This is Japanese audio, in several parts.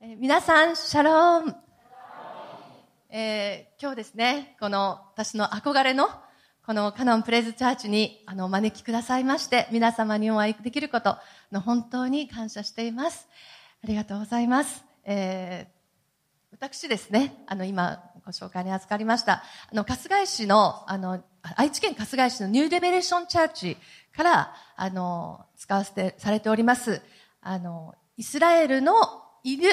え皆さん、シャローン。えー今日ですね、この私の憧れの、このカノンプレイズチャーチにあのお招きくださいまして、皆様にお会いできることの本当に感謝しています。ありがとうございます。えー私ですね、あの今ご紹介に預かりました、あの春日井市の、あの愛知県春日井市のニューレベレーションチャーチから、あの使わせてされております、あのイスラエルのいる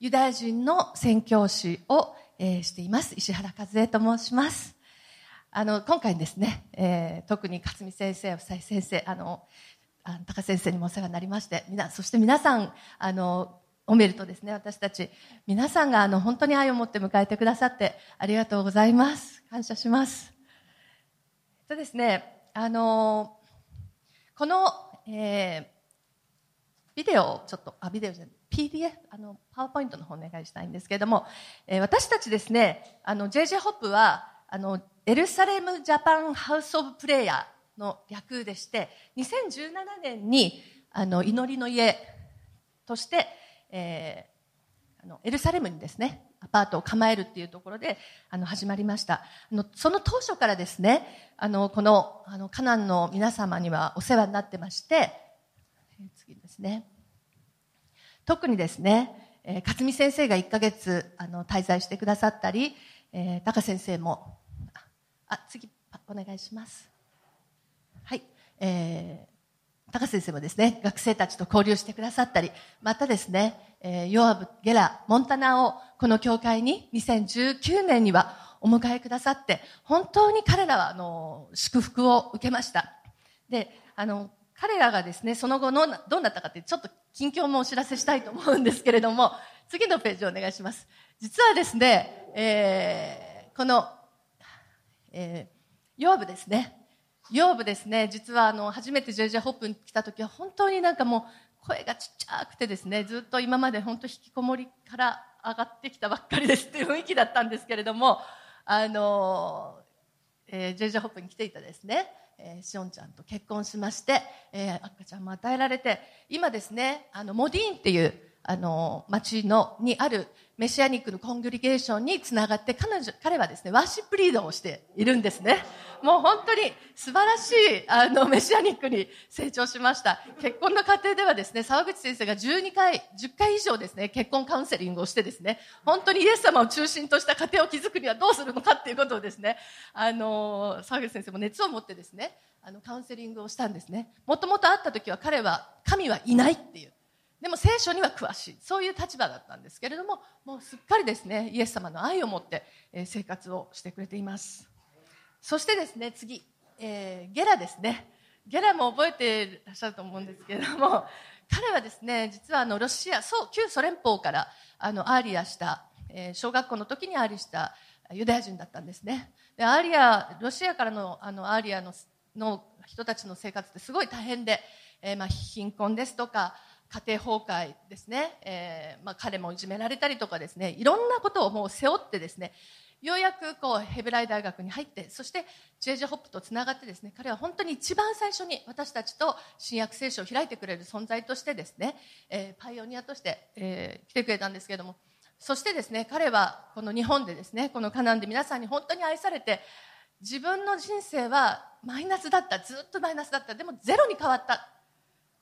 ユダヤ人の宣教師を、えーしています石原和恵と申します。あの今回ですね、えー特に勝美先生、夫妻先生、あのあの高先生にもお世話になりまして、みなそして皆さんあのおめるとですね、私たち皆さんがあの本当に愛を持って迎えてくださってありがとうございます。感謝します。とですね、あのこの、えービデオをちょっと、あ、ビデオじゃない、PDF、あの、パワーポイントの方お願いしたいんですけれども、えー私たちですね、あの、JJ ホップは、あの、エルサレムジャパンハウスオブプレイヤーの略でして、2017年に、あの、祈りの家として、えーあのエルサレムにですねアパートを構えるっていうところであの始まりました。あのその当初からですねあのこのあのカナンの皆様にはお世話になってましてえー次ですね。特にですね、えー勝美先生が1ヶ月あの滞在してくださったり、えー、高先生もあ次お願いしますはい、えー高先生もですね、学生たちと交流してくださったり、またですね、えーヨアブ、ゲラ、モンタナをこの教会に2019年にはお迎えくださって、本当に彼らはあの祝福を受けました。で、あの、彼らがですね、その後のどうなったかってちょっと近況もお知らせしたいと思うんですけれども、次のページをお願いします。実はですね、えーこの、えー、ヨアブですね。ヨーブですね、実はあの初めて JJ ホップに来た時は本当になんかもう声がちっちゃくてですね、ずっと今まで本当引きこもりから上がってきたばっかりですっていう雰囲気だったんですけれども、あの、えー、JJ ホップに来ていたですね、えーしおんちゃんと結婚しまして、えー赤ちゃんも与えられて、今ですね、あの、モディーンっていう、あの、町の、にあるメシアニックのコングリゲーションにつながって、彼女、彼はですね、ワーシップリードをしているんですね。もう本当に素晴らしい、あの、メシアニックに成長しました。結婚の過程ではですね、沢口先生が12回、10回以上ですね、結婚カウンセリングをしてですね、本当にイエス様を中心とした家庭を築くにはどうするのかっていうことをですね、あの、沢口先生も熱を持ってですね、あの、カウンセリングをしたんですね。もともと会った時は彼は、神はいないっていう。でも聖書には詳しい。そういう立場だったんですけれども、もうすっかりですね、イエス様の愛を持って、生活をしてくれています。そしてですね、次、えーゲラですね。ゲラも覚えていらっしゃると思うんですけれども、彼はですね、実はあのロシア、そう、旧ソ連邦からあのアーリアした、えー小学校の時にアーリしたユダヤ人だったんですね。で、アーリア、ロシアからのあのアーリアのの人たちの生活ってすごい大変で、えーまあ貧困ですとか、家庭崩壊ですね、えーまあ、彼もいじめられたりとかですね、いろんなことをもう背負ってですね、ようやくこうヘブライ大学に入って、そして JJ ホップとつながってですね、彼は本当に一番最初に私たちと新約聖書を開いてくれる存在としてですね、えーパイオニアとして、えー来てくれたんですけれども、そしてですね、彼はこの日本でですね、このカナンで皆さんに本当に愛されて、自分の人生はマイナスだった、ずっとマイナスだった、でもゼロに変わった。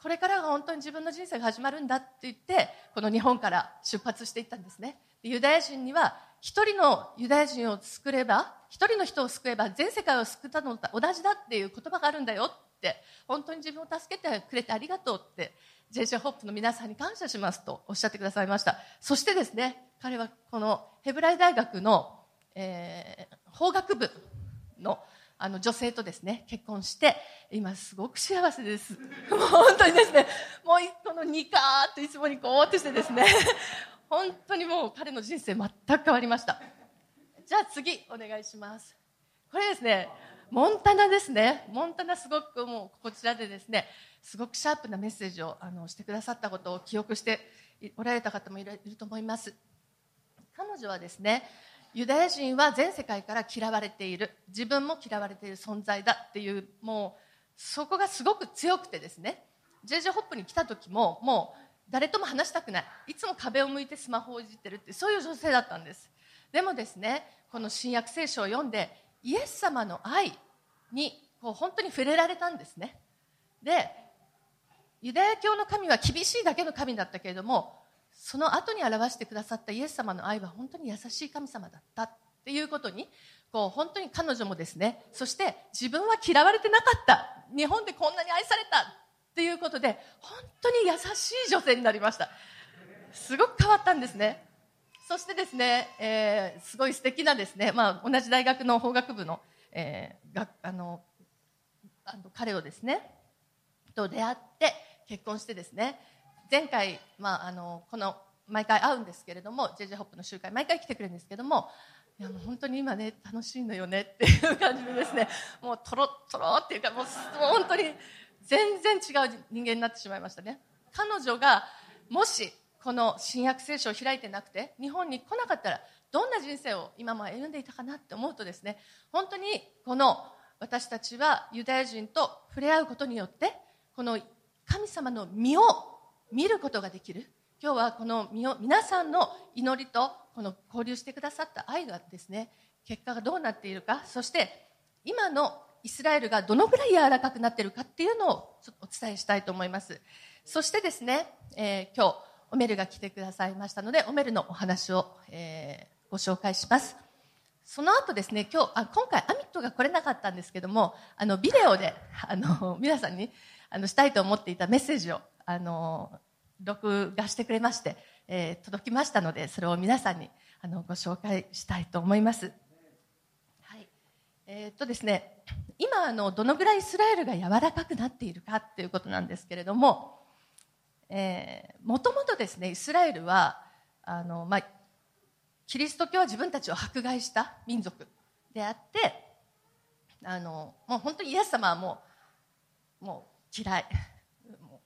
これからが本当に自分の人生が始まるんだって言って、この日本から出発していったんですね。でユダヤ人には、一人のユダヤ人を救れば、一人の人を救えば全世界を救ったのと同じだっていう言葉があるんだよって、本当に自分を助けてくれてありがとうって、JJ ホップの皆さんに感謝しますとおっしゃってくださいました。そしてですね、彼はこのヘブライ大学の、えー法学部のあの女性とですね結婚して今すごく幸せです。もう本当にですねもうこのニカーっていつもにこうってしてですね 本当にもう彼の人生全く変わりました。じゃあ次お願いします。これですねモンタナですね。モンタナすごくもうこちらでですねすごくシャープなメッセージをあのしてくださったことを記憶しておられた方もいるいると思います。彼女はですねユダヤ人は全世界から嫌われている。自分も嫌われている存在だっていうもうそこがすごく強くてですね。JJ ホップに来た時ももう誰とも話したくない。いつも壁を向いてスマホをいじってるってそういう女性だったんです。でもですねこの新約聖書を読んでイエス様の愛にこう本当に触れられたんですね。でユダヤ教の神は厳しいだけの神だったけれどもその後に表してくださったイエス様の愛は本当に優しい神様だったっていうことにこう本当に彼女もですねそして自分は嫌われてなかった。日本でこんなに愛されたっていうことで本当に優しい女性になりました。すごく変わったんですね。そしてですね、えー、すごい素敵なですね、まあ、同じ大学の法学部の,、えー、があのあの彼をですねと出会って結婚してですね前回、まあ、あのこの毎回会うんですけれども JJ ホップの集会毎回来てくれるんですけどもいやもう本当に今ね楽しいのよねっていう感じでですねもうとろとろっていうかもう本当に全然違う人間になってしまいましたね。彼女がもしこの新約聖書を開いてなくて日本に来なかったらどんな人生を今も歩んでいたかなって思うとですね本当にこの私たちはユダヤ人と触れ合うことによってこの神様の身を見ることができる？今日はこの皆さんの祈りとこの交流してくださった愛がですね結果がどうなっているかそして今のイスラエルがどのぐらい柔らかくなっているかっていうのをお伝えしたいと思います。そしてですね、えー、今日オメルが来てくださいましたのでオメルのお話を、えー、ご紹介します。その後ですね今日あ今回アミットが来れなかったんですけどもあのビデオであの皆さんにあのしたいと思っていたメッセージをあの録画してくれまして、えー、届きましたのでそれを皆さんにあのご紹介したいと思います。はいえー、っとですね、今あのどのぐらいイスラエルが柔らかくなっているかということなんですけれどももともとですねイスラエルはあの、まあ、キリスト教は自分たちを迫害した民族であってあのもう本当にイエス様はもうもう嫌い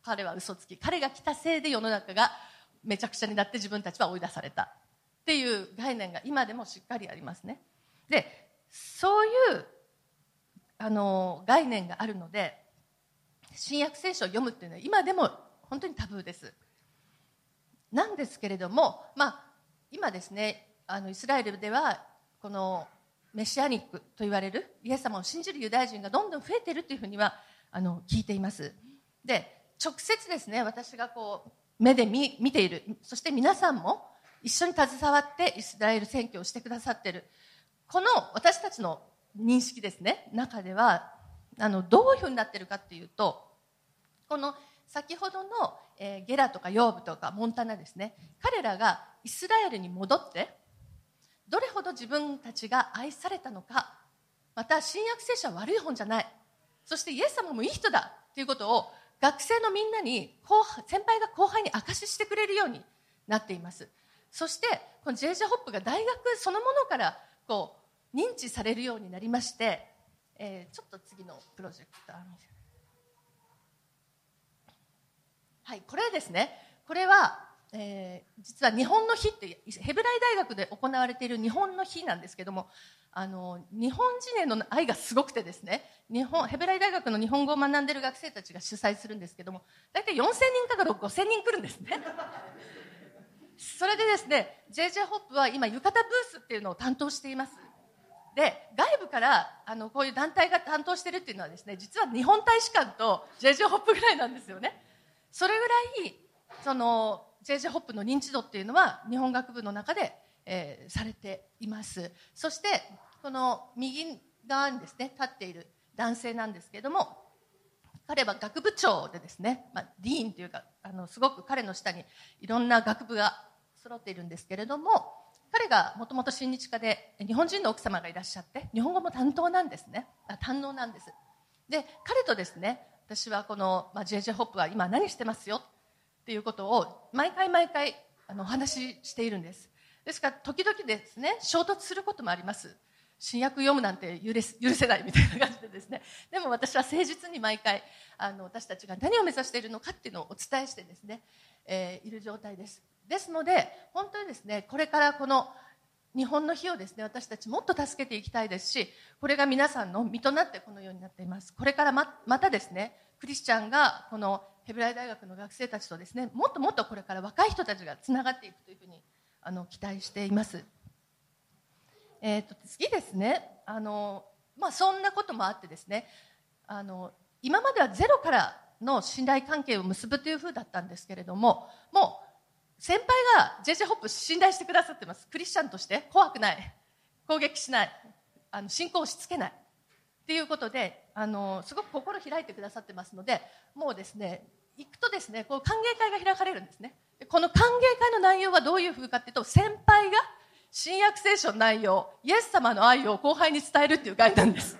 彼は嘘つき彼が来たせいで世の中がめちゃくちゃになって自分たちは追い出された。っていう概念が今でもしっかりありますね。でそういうあの概念があるので新約聖書を読むっていうのは今でも本当にタブーです。なんですけれども、まあ、今ですねあのイスラエルではこのメシアニックと言われるイエス様を信じるユダヤ人がどんどん増えているというふうにはあの聞いています。で直接ですね私がこう目で見見ている。そして皆さんも一緒に携わってイスラエル選挙をしてくださっている。この私たちの認識ですね中ではあのどういうふうになっているかというとこの先ほどの、えー、ゲラとかヨーブとかモンタナですね彼らがイスラエルに戻ってどれほど自分たちが愛されたのかまた新約聖書は悪い本じゃないそしてイエス様もいい人だということを学生のみんなに後先輩が後輩に証ししてくれるようになっています。そしてこの JJ ホップが大学そのものからこう認知されるようになりまして、えー、ちょっと次のプロジェクターはいこれですねこれは、えー、実は日本の日ってヘブライ大学で行われている日本の日なんですけどもあの日本人への愛がすごくてですね。日本ヘブライ大学の日本語を学んでいる学生たちが主催するんですけども大体4000人から5000人来るんですね。それでですね JJ ホップは今浴衣ブースっていうのを担当しています。で外部からあのこういう団体が担当してるっていうのはですね実は日本大使館と JJ ホップぐらいなんですよね。それぐらいその JJ ホップの認知度っていうのは日本学部の中で、えー、されています。そしてこの右側にですね立っている男性なんですけれども彼は学部長でですね、まあ、ディーンというかあのすごく彼の下にいろんな学部が揃っているんですけれども彼がもともと親日家で日本人の奥様がいらっしゃって日本語も担当なんですね。堪能なんです。で彼とですね私はこの、ま、JJ ホップは今何してますよ？っていうことを毎回毎回あのお話ししているんです。ですから時々ですね衝突することもあります。新約読むなんて許せないみたいな感じでですね。でも私は誠実に毎回あの私たちが何を目指しているのかっていうのをお伝えしてですね、えー、いる状態です。ですので本当にですねこれからこの日本の日をですね私たちもっと助けていきたいですしこれが皆さんの身となってこのようになっています。これからままたですねクリスチャンがこのヘブライ大学の学生たちとですねもっともっとこれから若い人たちがつながっていくというふうにあの期待しています、えーと、次ですね。あの、まあ、そんなこともあってですね。あの今まではゼロからの信頼関係を結ぶというふうだったんですけれどももう先輩が JJ ホップ信頼してくださってます。クリスチャンとして怖くない。攻撃しない。あの信仰をし付けない。っていうことであのすごく心開いてくださってますのでもうですね行くとですねこう歓迎会が開かれるんですね。この歓迎会の内容はどういうふうかというと先輩が新約聖書の内容イエス様の愛を後輩に伝えるっていう会なんです。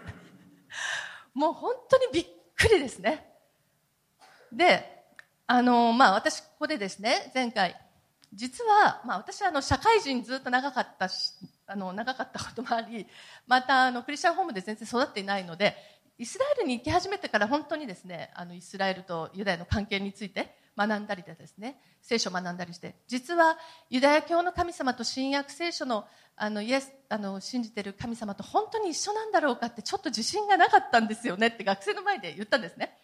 もう本当にびっくりですね。であのまあ私ここでですね前回実は、まあ、私はあの社会人ずっと長かったしあの長かったこともありまたあのクリスチャンホームで全然育っていないのでイスラエルに行き始めてから本当にですねあのイスラエルとユダヤの関係について学んだりでですね。聖書を学んだりして。実はユダヤ教の神様と新約聖書のあのイエスあの信じてる神様と本当に一緒なんだろうかってちょっと自信がなかったんですよね。って学生の前で言ったんですね。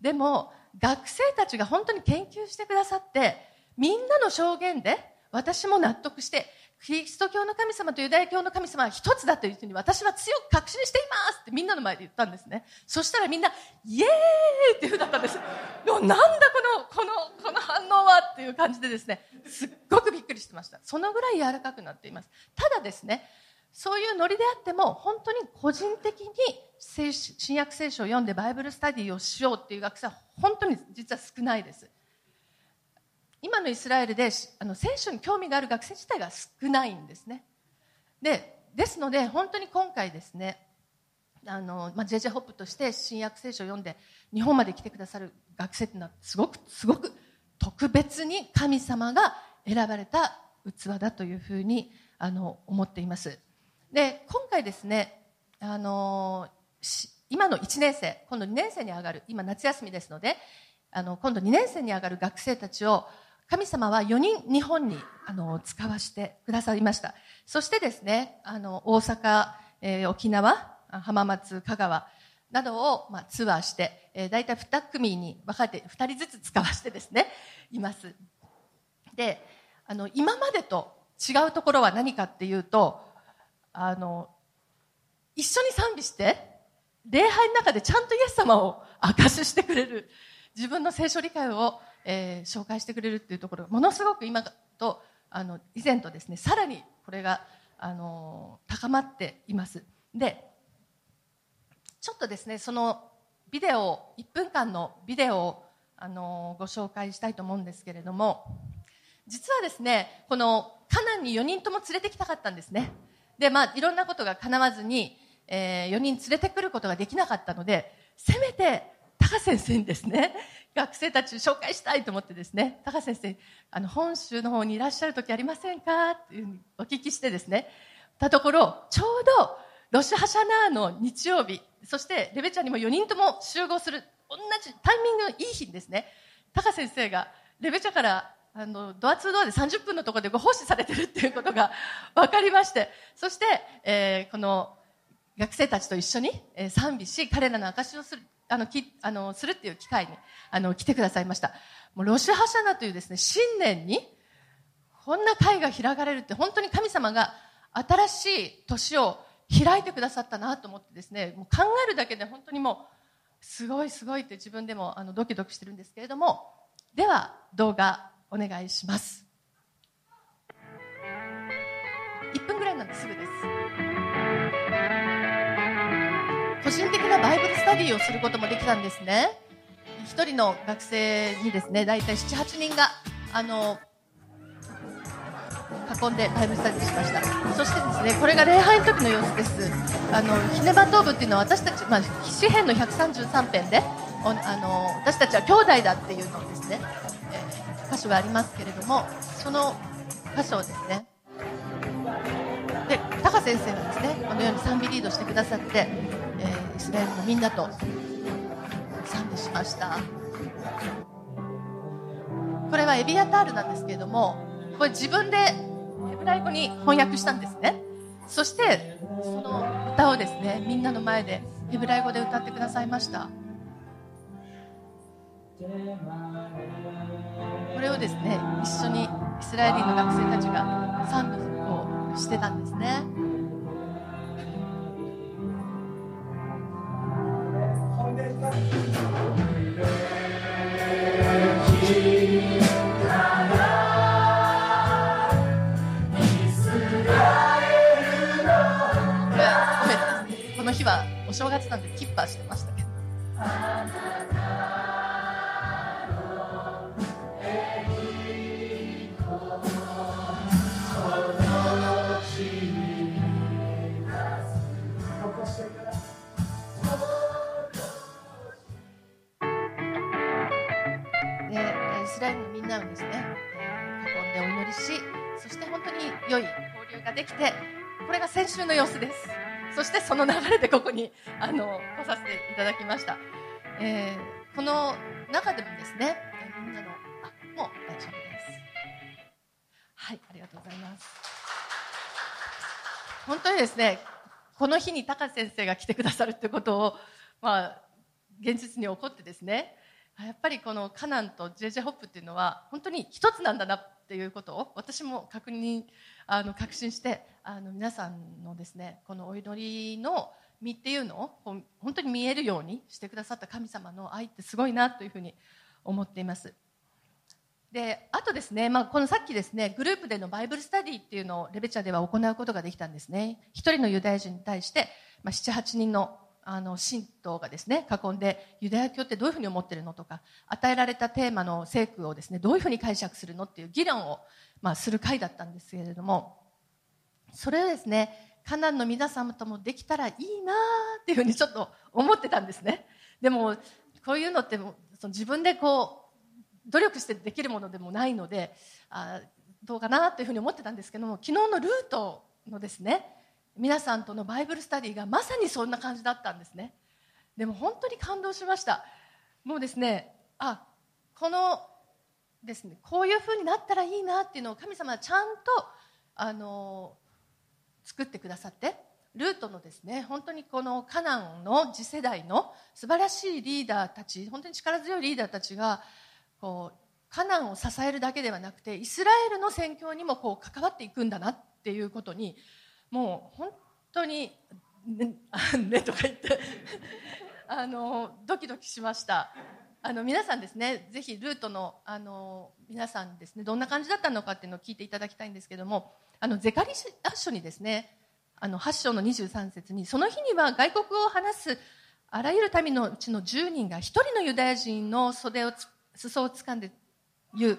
でも学生たちが本当に研究してくださってみんなの証言で私も納得してキリスト教の神様とユダヤ教の神様は一つだというふうに私は強く確信していますってみんなの前で言ったんですね。そしたらみんな、イエーイっていうふうだったんです。なんだこの、この、この反応はっていう感じでですね、すっごくびっくりしてました。そのぐらい柔らかくなっています。ただですね、そういうノリであっても、本当に個人的に新約聖書を読んでバイブルスタディをしようっていう学生は本当に実は少ないです。今のイスラエルであの聖書に興味がある学生自体が少ないんですね。でですので本当に今回ですねあの、まあ、JJ ホップとして新約聖書を読んで日本まで来てくださる学生っていうのはすごくすごく特別に神様が選ばれた器だというふうにあの思っています。で今回ですねあの今の1年生今度2年生に上がる今夏休みですのであの今度2年生に上がる学生たちを神様は4人日本にあの使わせてくださいました。そしてですねあの大阪、えー、沖縄浜松香川などを、まあ、ツアーして、えー、大体2組に分かれて2人ずつ使わせてですねいます。であの今までと違うところは何かっていうとあの一緒に賛美して礼拝の中でちゃんとイエス様を証ししてくれる自分の聖書理解をえー、紹介してくれるっていうところがものすごく今とあの以前とですねさらにこれがあの高まっています。でちょっとですねそのビデオ1分間のビデオをあのご紹介したいと思うんですけれども実はですねこのカナンに4人とも連れてきたかったんですね。でまあいろんなことがかなわずに、えー、4人連れてくることができなかったのでせめて高先生にですね学生たち紹介したいと思ってですね高先生あの本州の方にいらっしゃる時ありませんか？っていううお聞きしてですねたところちょうどロシュ・ハシャナーの日曜日そしてレベちゃんにも4人とも集合する同じタイミングのいい日にですね高先生がレベチャからあのドアツードアで30分のところでご奉仕されてるっていうことが分かりましてそして、えー、この学生たちと一緒に、え、賛美し彼らの証しをする。あの、き、あの、するっていう機会に、あの、来てくださいました。もう、ロシュハシャナというですね、新年に、こんな会が開かれるって、本当に神様が新しい年を開いてくださったなと思ってですね、もう考えるだけで本当にもう、すごいすごいって自分でも、あの、ドキドキしてるんですけれども、では、動画、お願いします。1分ぐらいなんですぐです。バイブルスタディをすることもできたんですね。一人の学生にですね大体78人があの囲んでバイブルスタディしました。そしてですねこれが礼拝の時の様子です。あのヒネバトーブっていうのは私たち、まあ、詩編の133編であの私たちは兄弟だっていうのですね、えー、箇所がありますけれどもその箇所をですねでタカ先生がですねこのように賛美リードしてくださってえー、イスラエルのみんなと。賛美しました。これはエビアタールなんですけれどもこれ自分でヘブライ語に翻訳したんですね。そしてその歌をですねみんなの前でヘブライ語で歌ってくださいました。これをですね一緒にイスラエルの学生たちが賛美をしてたんですね。正月なんでキッパーしてましたけど。イスラエルのみんなをですね、囲んでお祈りしそして本当に良い交流ができてこれが先週の様子です。そしてその流れでここにあの来させていただきました、えー、この中でもですねみんなのあもう大丈夫です。はいありがとうございます。本当にですねこの日に高先生が来てくださるということを、まあ、現実に起こってですねやっぱりこのカナンと JJ ホップっていうのは本当に一つなんだなっていうことを私も確認あの確信してあの皆さんのですねこのお祈りの身っていうのを本当に見えるようにしてくださった神様の愛ってすごいなというふうに思っています。であとですね、まあ、このさっきですねグループでのバイブルスタディっていうのをレベチャでは行うことができたんですね。一人のユダヤ人に対して、まあ、78人のあの神道がですね囲んでユダヤ教ってどういうふうに思ってるのとか与えられたテーマの聖句をですねどういうふうに解釈するのっていう議論を、まあ、する会だったんですけれどもそれをですねカナンの皆様ともできたらいいなっていうふうにちょっと思ってたんですね。でもこういうのってその自分でこう努力してできるものでもないのであどうかなというふうに思ってたんですけども昨日のルートのですね皆さんとのバイブルスタディがまさにそんな感じだったんですね。でも本当に感動しました。もうですねあこのですねこういうふうになったらいいなっていうのを神様はちゃんとあの作ってくださってルートのですね本当にこのカナンの次世代の素晴らしいリーダーたち本当に力強いリーダーたちがこうカナンを支えるだけではなくてイスラエルの宣教にもこう関わっていくんだなっていうことにもう本当に ねねとか言って あのドキドキしました。あの皆さんですねぜひルートのあの皆さんですねどんな感じだったのかっていうのを聞いていただきたいんですけどもあのゼカリア書にですねあの8章の23節にその日には外国を話すあらゆる民のうちの10人が1人のユダヤ人の袖を裾を掴んで言う。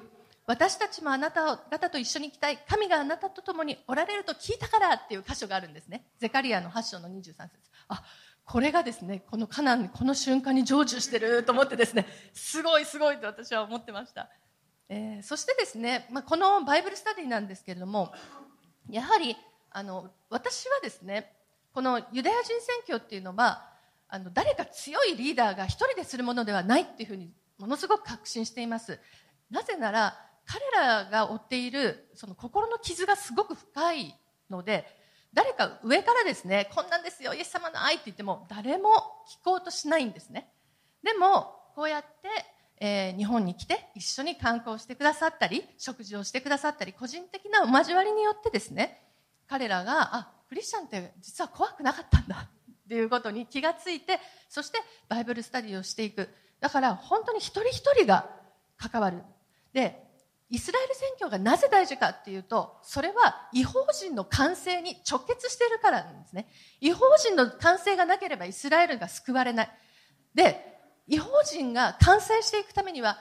私たちもあなた方と一緒に行きたい。神があなたと共におられると聞いたからっていう箇所があるんですね。ゼカリアの8章の23節。あこれがですねこのカナンこの瞬間に成就してると思ってですねすごいすごいと私は思ってました、えー、そしてですね、まあ、このバイブルスタディなんですけれどもやはりあの私はですねこのユダヤ人選挙っていうのはあの誰か強いリーダーが一人でするものではないっていうふうにものすごく確信しています。なぜなら彼らが負っているその心の傷がすごく深いので誰か上からですねこんなんですよイエス様の愛って言っても誰も聞こうとしないんですね。でもこうやって、えー、日本に来て一緒に観光してくださったり食事をしてくださったり個人的なお交わりによってですね彼らがあクリスチャンって実は怖くなかったんだっていうことに気がついてそしてバイブルスタディをしていく。だから本当に一人一人が関わる。でイスラエル宣教がなぜ大事かっていうとそれは違法人の完成に直結しているからなんですね。違法人の完成がなければイスラエルが救われない。で違法人が完成していくためには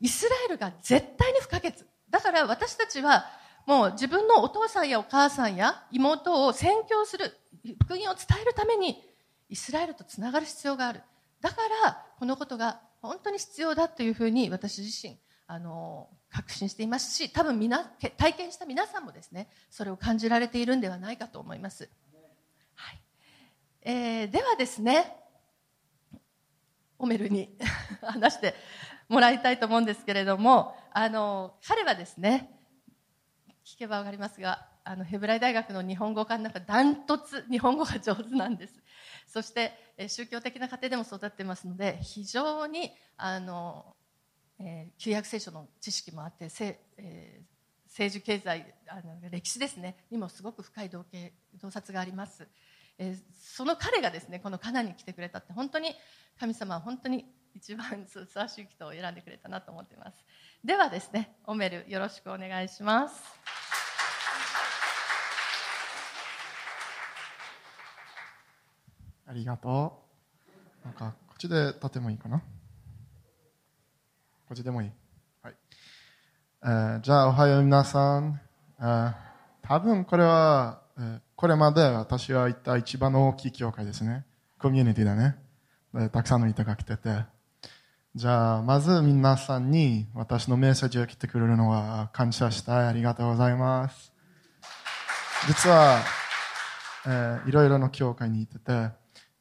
イスラエルが絶対に不可欠。だから私たちはもう自分のお父さんやお母さんや妹を宣教する福音を伝えるためにイスラエルとつながる必要がある。だからこのことが本当に必要だというふうに私自身あの確信していますし多分皆体験した皆さんもですねそれを感じられているんではないかと思います、はい。えー、ではですねオメルに 話してもらいたいと思うんですけれどもあの彼はですね聞けば分かりますがあのヘブライ大学の日本語科の中ダントツ日本語が上手なんです。そして宗教的な家庭でも育ってますので非常にあのえー、旧約聖書の知識もあってせ、えー、政治経済あの歴史ですねにもすごく深い洞径洞察があります、えー、その彼がですねこのカナに来てくれたって本当に神様は本当に一番ふさわしい人を選んでくれたなと思っています。ではですねオメルよろしくお願いします。ありがとう。なんかこっちで立てもいいかな？こっちでもいい。はい。えー、じゃあ、おはよう皆さん。えー、多分これは、えー、これまで私は行った一番大きい教会ですね。コミュニティだね。たくさんの人が来てて。じゃあ、まず皆さんに私のメッセージを来てくれるのは感謝したい。ありがとうございます。実は、えー、いろいろな教会に行ってて、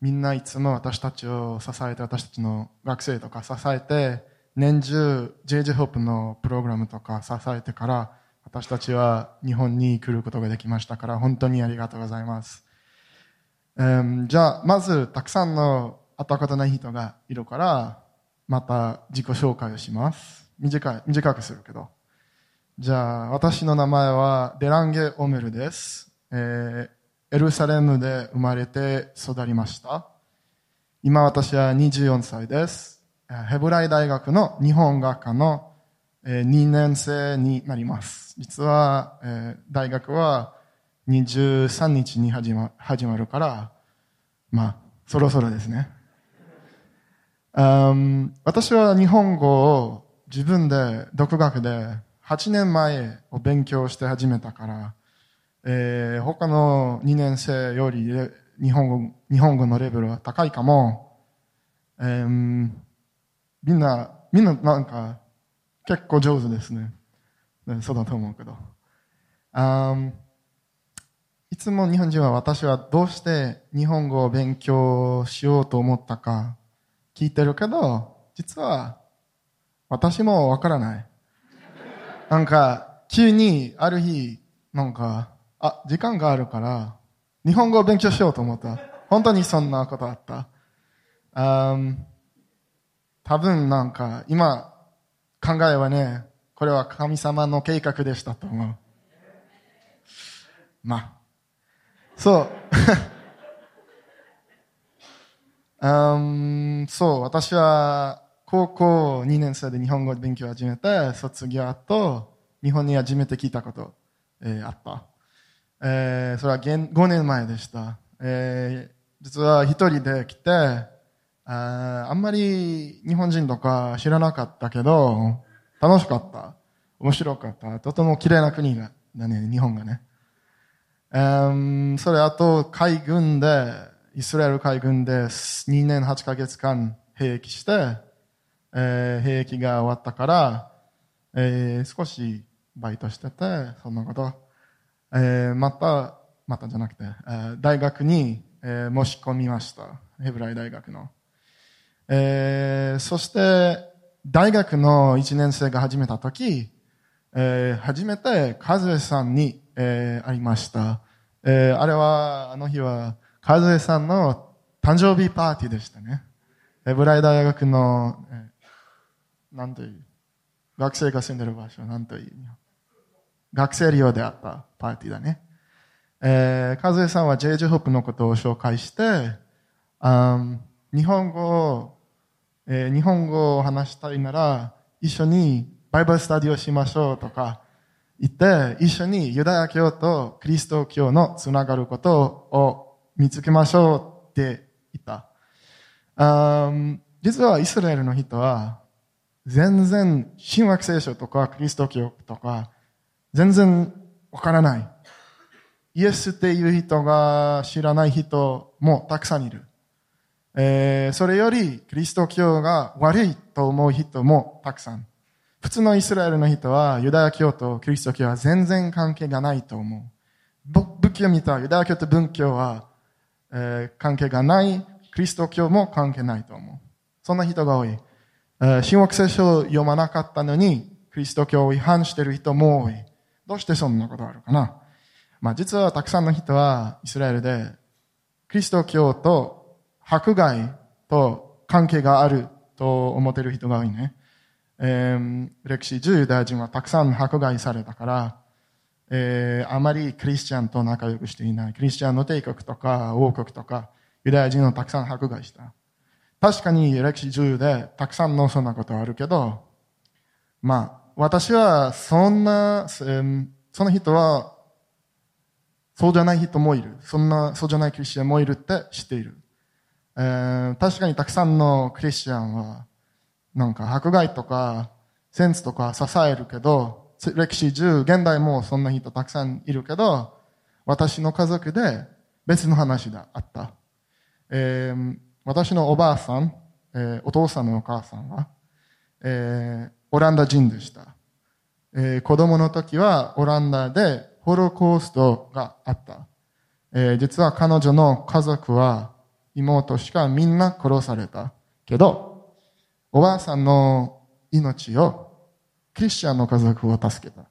みんないつも私たちを支えて、私たちの学生とか支えて、年中 JJ ホップのプログラムとか支えてから私たちは日本に来ることができましたから本当にありがとうございます。うん、じゃあ、まずたくさんの会ったことない人がいるからまた自己紹介をします。短い、短くするけど。じゃあ、私の名前はデランゲ・オメルです。えー、エルサレムで生まれて育りました。今私は24歳です。ヘブライ大学の日本学科の2年生になります。実は、大学は23日に始ま始まるから、まあ、そろそろですね。私は日本語を自分で独学で8年前を勉強して始めたから、えー、他の2年生より日本語日本語のレベルは高いかも、えー、みんな、みんななんか結構上手ですね。そうだと思うけど。あいつも日本人は私はどうして日本語を勉強しようと思ったか聞いてるけど、実は私もわからない。なんか急にある日、なんか、あ、時間があるから日本語を勉強しようと思った。本当にそんなことあった。あ多分なんか、今、考えはね、これは神様の計画でしたと思う。まあ、そう。うん、そう、私は高校2年生で日本語勉強を始めて、卒業と日本に初めて聞いたこと、えー、あった。えー、それは5年前でした。えー、実は一人で来て、ああんまり日本人とか知らなかったけど、楽しかった。面白かった。とても綺麗な国だね、日本がね。Um, それあと海軍で、イスラエル海軍で2年8ヶ月間兵役して、えー、兵役が終わったから、えー、少しバイトしてて、そんなこと。えー、また、またじゃなくて、えー、大学に、えー、申し込みました。ヘブライ大学の。えー、そして、大学の1年生が始めたとき、えー、初めて、和江さんに、えー、会いました。えー、あれは、あの日は、和江さんの誕生日パーティーでしたね。エブライ大学の、えー、なんという、学生が住んでる場所、なんという、学生寮であったパーティーだね。えー、和江さんは JJ ホップのことを紹介して、あ日本語をえー、日本語を話したいなら、一緒にバイブルスタディをしましょうとか言って、一緒にユダヤ教とキリスト教のつながることを見つけましょうって言った。実はイスラエルの人は、全然神話聖書とかキリスト教とか、全然わからない。イエスっていう人が知らない人もたくさんいる。えー、それよりキリスト教が悪いと思う人もたくさん。普通のイスラエルの人はユダヤ教とキリスト教は全然関係がないと思う。仏教見たユダヤ教と文教は、えー、関係がない。キリスト教も関係ないと思う。そんな人が多い。えー、新約聖書を読まなかったのに、キリスト教を違反している人も多い。どうしてそんなことあるかなまあ実はたくさんの人はイスラエルで、キリスト教と迫害と関係があると思ってる人が多いね。えー、歴史上ユダヤ人はたくさん迫害されたから、えー、あまりクリスチャンと仲良くしていない。クリスチャンの帝国とか王国とかユダヤ人をたくさん迫害した。確かに歴史中でたくさんのそんなことあるけど、まあ、私はそんな、その人は、そうじゃない人もいる。そんな、そうじゃないクリスチャンもいるって知っている。えー、確かにたくさんのクリスチャンは、なんか迫害とか、センスとか支えるけど、歴史中、現代もそんな人たくさんいるけど、私の家族で別の話があった。えー、私のおばあさん、えー、お父さんのお母さんは、えー、オランダ人でした。えー、子供の時はオランダでホロコーストがあった。えー、実は彼女の家族は妹しかみんな殺された。けど、おばあさんの命をクリスチャンの家族を助けた。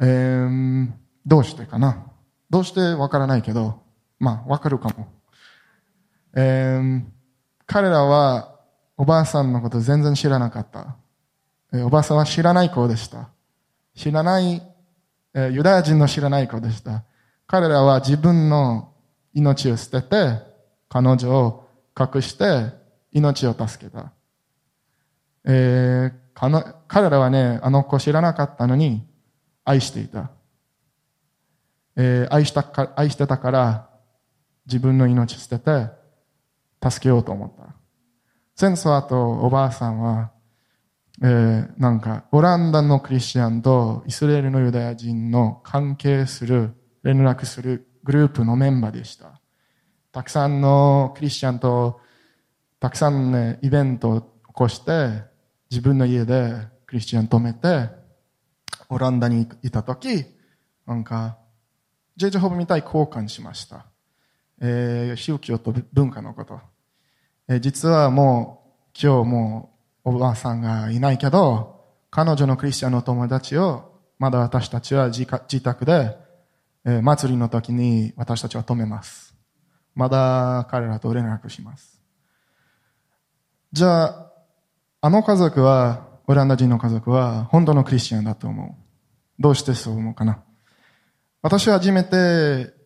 えー、どうしてかな？どうしてわからないけど、まあ、わかるかも。えー、彼らはおばあさんのこと全然知らなかった。えー、おばあさんは知らない子でした。知らない、えー、ユダヤ人の知らない子でした。彼らは自分の命を捨てて、彼女を隠して命を助けた。えー、彼らはね、あの子知らなかったのに愛していた。えー、愛したか愛してたから自分の命捨てて助けようと思った。戦争後、おばあさんは、えー、なんか、オランダのクリスチャンとイスラエルのユダヤ人の関係する、連絡するグループのメンバーでした。たくさんのクリスチャンと、たくさんね、イベントを起こして、自分の家でクリスチャン止めて、オランダにいたとき、なんか、ジェイジホブみたい交換しました。えー、宗教と文化のこと。えー、実はもう、今日もうおばあさんがいないけど、彼女のクリスチャンの友達を、まだ私たちは自宅で、え、祭りの時に私たちは止めます。まだ彼らと連絡します。じゃあ、あの家族は、オランダ人の家族は、本当のクリスチャンだと思う。どうしてそう思うかな。私は初めて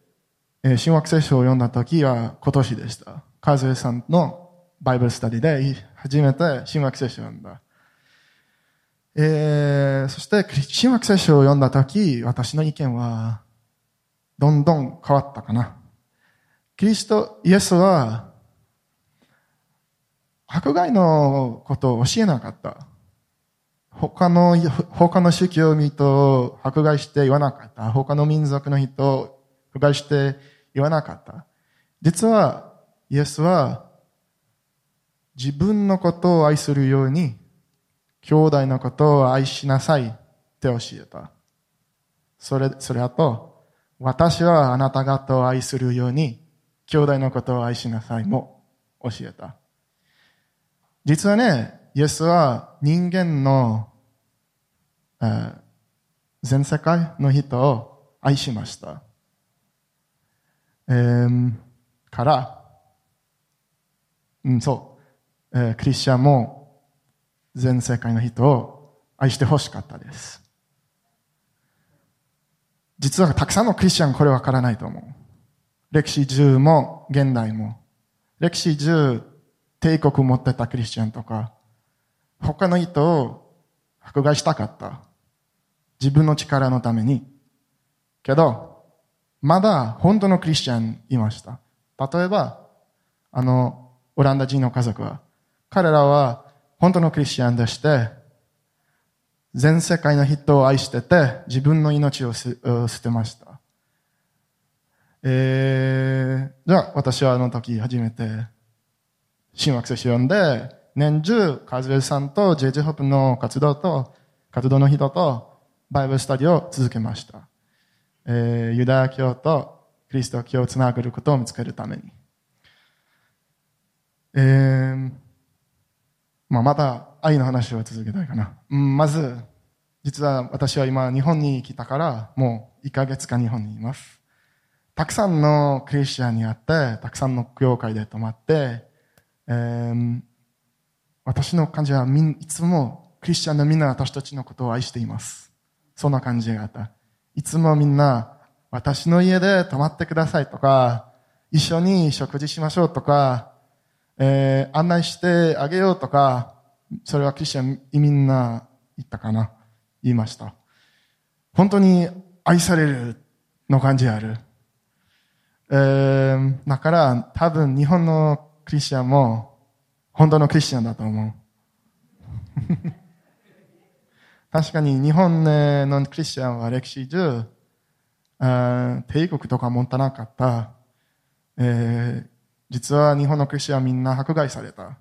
え、新約聖書を読んだ時は今年でした。カズエさんのバイブルスタディで初めて新約聖書を読んだ。えー、そして新約聖書を読んだ時、私の意見はどんどん変わったかな。キリスト、イエスは迫害のことを教えなかった。他の、他の宗教人を迫害して言わなかった。他の民族の人を迫害して言わなかった。実は、イエスは、自分のことを愛するように、兄弟のことを愛しなさいって教えた。それ、それあと、私はあなた方を愛するように、兄弟のことを愛しなさいも教えた。実はね、イエスは人間の、えー、全世界の人を愛しました。えー、から、うん、そう、えー、クリスチャンも全世界の人を愛してほしかったです。実はたくさんのクリスチャンこれわからないと思う。歴史中も現代も。歴史中帝国持ってたクリスチャンとか、他の人を迫害したかった。自分の力のために。けど、まだ本当のクリスチャンいました。例えば、あの、オランダ人の家族は、彼らは本当のクリスチャンでして、全世界の人を愛してて、自分の命を捨てました。えー、じゃあ、私はあの時初めて、新約聖書を読んで、年中、カズエさんとジェジホップの活動と、活動の人と、バイブルスタディを続けました。えー、ユダヤ教とキリスト教をつなぐることを見つけるために。えー、まあ、また愛の話を続けたいかな。うん、まず、実は私は今日本に来たからもう1ヶ月間日本にいます。たくさんのクリスチャンに会って、たくさんの教会で泊まって、えー、私の感じはみんいつもクリスチャンのみんな私たちのことを愛しています。そんな感じがあった。いつもみんな私の家で泊まってくださいとか、一緒に食事しましょうとか、えー案内してあげようとか、それはクリスチャンみんな言ったかな？言いました。本当に愛されるの感じある。えーだから多分日本のクリスチャンも本当のクリスチャンだと思う。確かに日本のクリスチャンは歴史中、帝国とか持たなかった。えー実は日本のクリスチャンはみんな迫害された。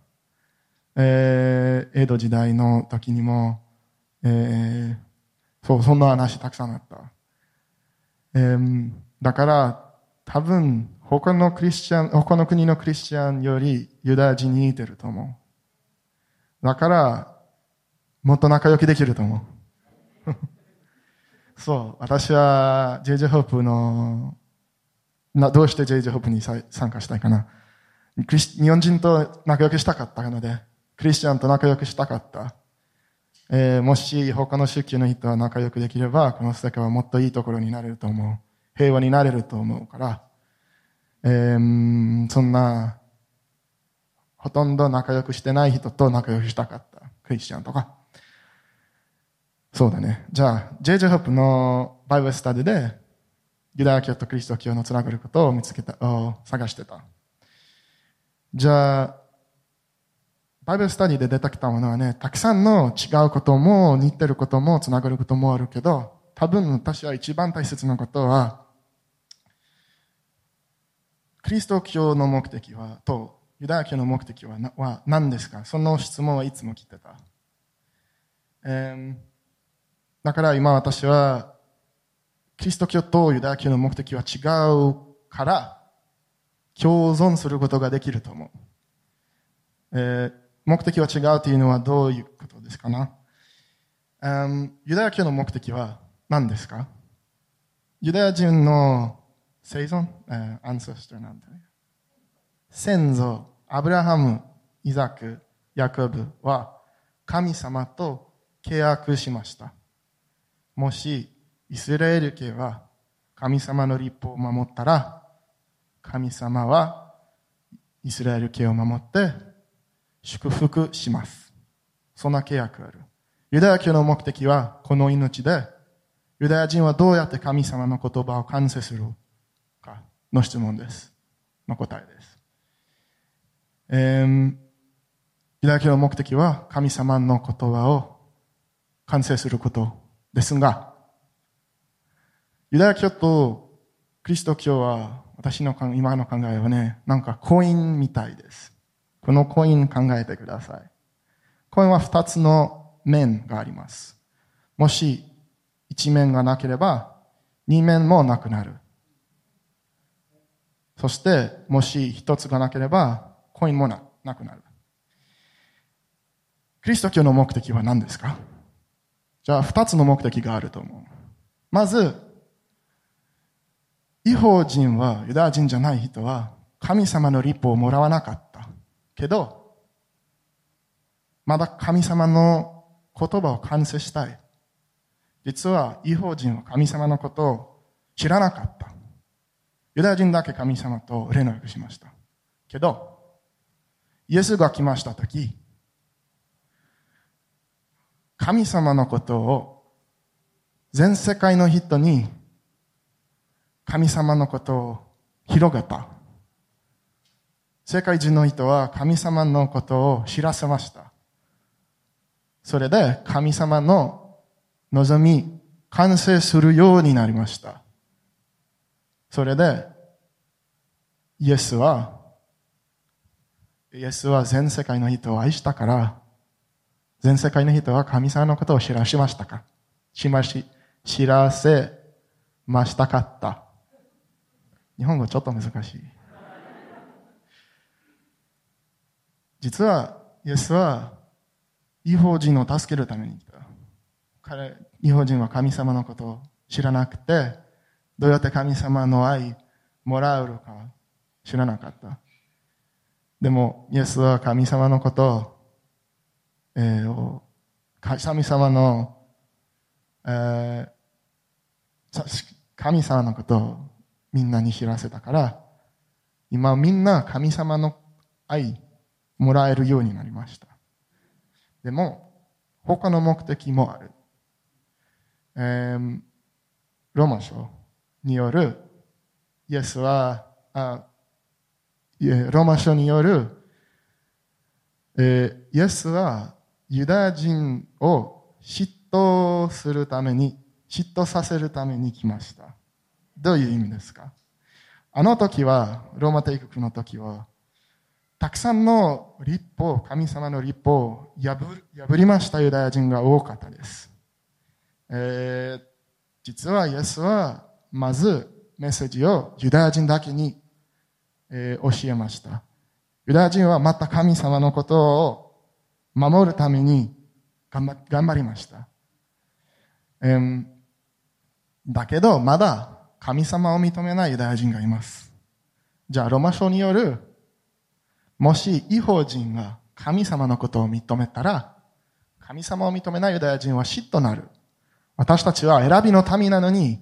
えー江戸時代の時にも、えーそう、そんな話たくさんあった。えーだから、多分、他のクリスチャン、他の国のクリスチャンよりユダヤ人に似てると思う。だから、もっと仲良くできると思う。そう、私は JJ ホープの、などうして JJ ホープに参加したいかな。クリス日本人と仲良くしたかったので、クリスチャンと仲良くしたかった。えーもし他の宗教の人は仲良くできれば、この世界はもっといいところになれると思う。平和になれると思うから、えーそんな、ほとんど仲良くしてない人と仲良くしたかった。クリスチャンとか。そうだね。じゃあ、JJ ホップのバイブルスタディで、ユダヤ教とキリスト教のつながることを見つけた、を探してた。じゃあ、バイブルスタディで出てきたものはね、たくさんの違うことも似てることもつながることもあるけど、多分私は一番大切なことは、キリスト教の目的は、とユダヤ教の目的はは何ですか？その質問はいつも来てた。えーだから今私は、キリスト教とユダヤ教の目的は違うから、共存することができると思う。えー目的は違うというのはどういうことですかな、うんユダヤ教の目的は何ですか？ユダヤ人の生存、えーアンセストなんてね。先祖、アブラハム、イザク、ヤコブは神様と契約しました。もしイスラエル家は神様の立法を守ったら、神様はイスラエル家を守って祝福します。そんな契約がある。ユダヤ教の目的はこの命で、ユダヤ人はどうやって神様の言葉を完成するかの質問です。の答えです。えーユダヤ教の目的は神様の言葉を完成することですが、ユダヤ教とキリスト教は私の今の考えはね、なんかコインみたいです。このコイン考えてください。コインは二つの面があります。もし一面がなければ二面もなくなる。そしてもし一つがなければコインもななくなる。キリスト教の目的は何ですか？じゃあ二つの目的があると思う。まず、違法人は、ユダヤ人じゃない人は、神様の立法をもらわなかった。けど、まだ神様の言葉を完成したい。実は、違法人は神様のことを知らなかった。ユダヤ人だけ神様と連絡しました。けど、イエスが来ましたとき、神様のことを全世界の人に神様のことを広げた。世界中の人は神様のことを知らせました。それで神様の望み完成するようになりました。それでイエスはイエスは全世界の人を愛したから全世界の人は神様のことを知らしましたか？しまし、知らせましたかった。日本語ちょっと難しい。実は、イエスは、違法人を助けるために来た。彼、違法人は神様のことを知らなくて、どうやって神様の愛もらうのか知らなかった。でも、イエスは神様のことをえー、神様の、えー、神様のことをみんなに知らせたから、今みんな神様の愛もらえるようになりました。でも、他の目的もある。えー、ローマ書による、イエスは、あローマ書による、えー、イエスはユダヤ人を嫉妬するために、嫉妬させるために来ました。どういう意味ですか？あの時は、ローマ帝国の時は、たくさんの立法、神様の立法を破りましたユダヤ人が多かったです。えー、実はイエスは、まずメッセージをユダヤ人だけに、えー、教えました。ユダヤ人はまた神様のことを守るために頑張頑張りました。えー、だけど、まだ神様を認めないユダヤ人がいます。じゃあ、ロマ書による、もし違法人が神様のことを認めたら、神様を認めないユダヤ人は嫉妬なる。私たちは選びの民なのに、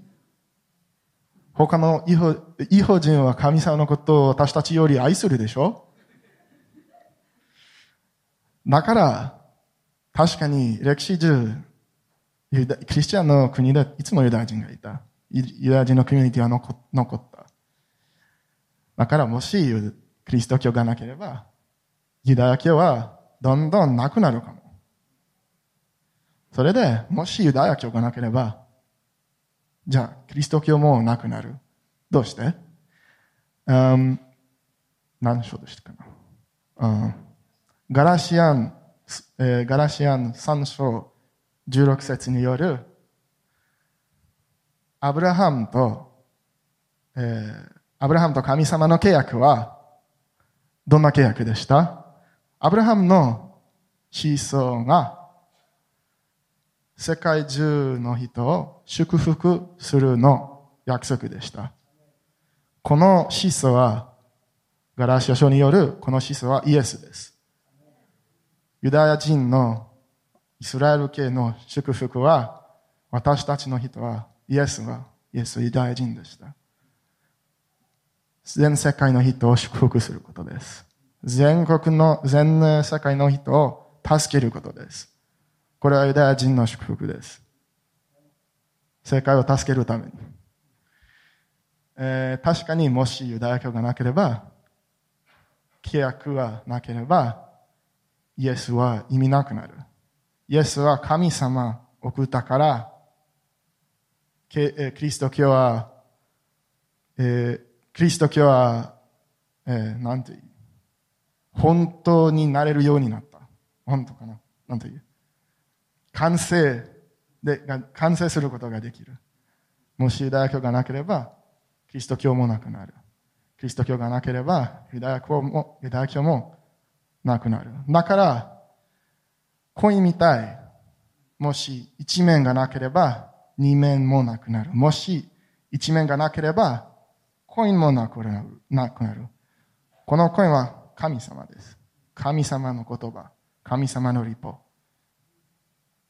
他の違法違法人は神様のことを私たちより愛するでしょ？だから、確かに歴史上、クリスチャンの国でいつもユダヤ人がいた。ユダヤ人のコミュニティは残った。だからもしキリスト教がなければ、ユダヤ教はどんどんなくなるかも。それで、もしユダヤ教がなければ、じゃあ、キリスト教もなくなる。どうして、um, 何章でしたかな、um, ガラシアン、えー、ガラシアン3章16節によるアブラハムと、えー、アブラハムと神様の契約は、どんな契約でした？アブラハムの子孫が、世界中の人を祝福するの約束でした。この子孫は、ガラシア書によるこの子孫はイエスです。ユダヤ人のイスラエル系の祝福は、私たちの人はイエスは、イエスユダヤ人でした。全世界の人を祝福することです。全国の、全世界の人を助けることです。これはユダヤ人の祝福です。世界を助けるために。えー、確かにもしユダヤ教がなければ、契約がなければ、イエスは意味なくなる。イエスは神様を送ったから、キリスト教は、えー、キリスト教は、えー、なんていう？本当になれるようになった。本当かな？なんていう？完成で、完成することができる。もしユダヤ教がなければ、キリスト教もなくなる。キリスト教がなければ、ユダヤ教も、ユダヤ教もなくなる。だから、コインみたい。もし一面がなければ、二面もなくなる。もし一面がなければ、コインもなくなる。なくなるこのコインは神様です。神様の言葉。神様の立法。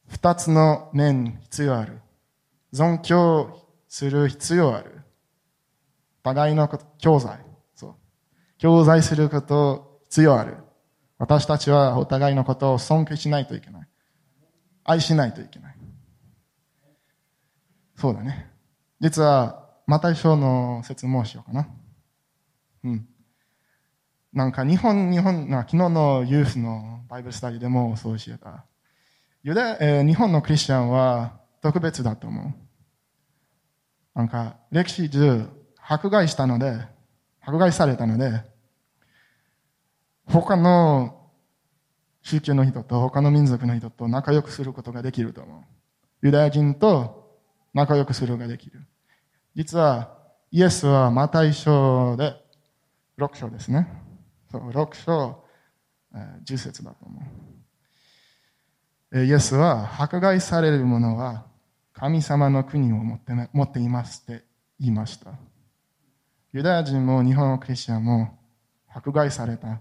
二つの面必要ある。尊重する必要ある。互いの、教材。そう。教材すること必要ある。私たちはお互いのことを尊敬しないといけない。愛しないといけない。そうだね。実は、マタイ書の説明しようかな。うん。なんか日本、日本、昨日のユースのバイブルスタディでもそう教えた。ユダ、えー、日本のクリスチャンは特別だと思う。なんか、歴史中、迫害したので、迫害されたので、他の宗教の人と他の民族の人と仲良くすることができると思う。ユダヤ人と仲良くするができる。実は、イエスはマタイ書で、6章ですね。そう、6章、10節だと思う。イエスは、迫害される者は、神様の国を持って持っていますって言いました。ユダヤ人も日本のクリスチャンも迫害された。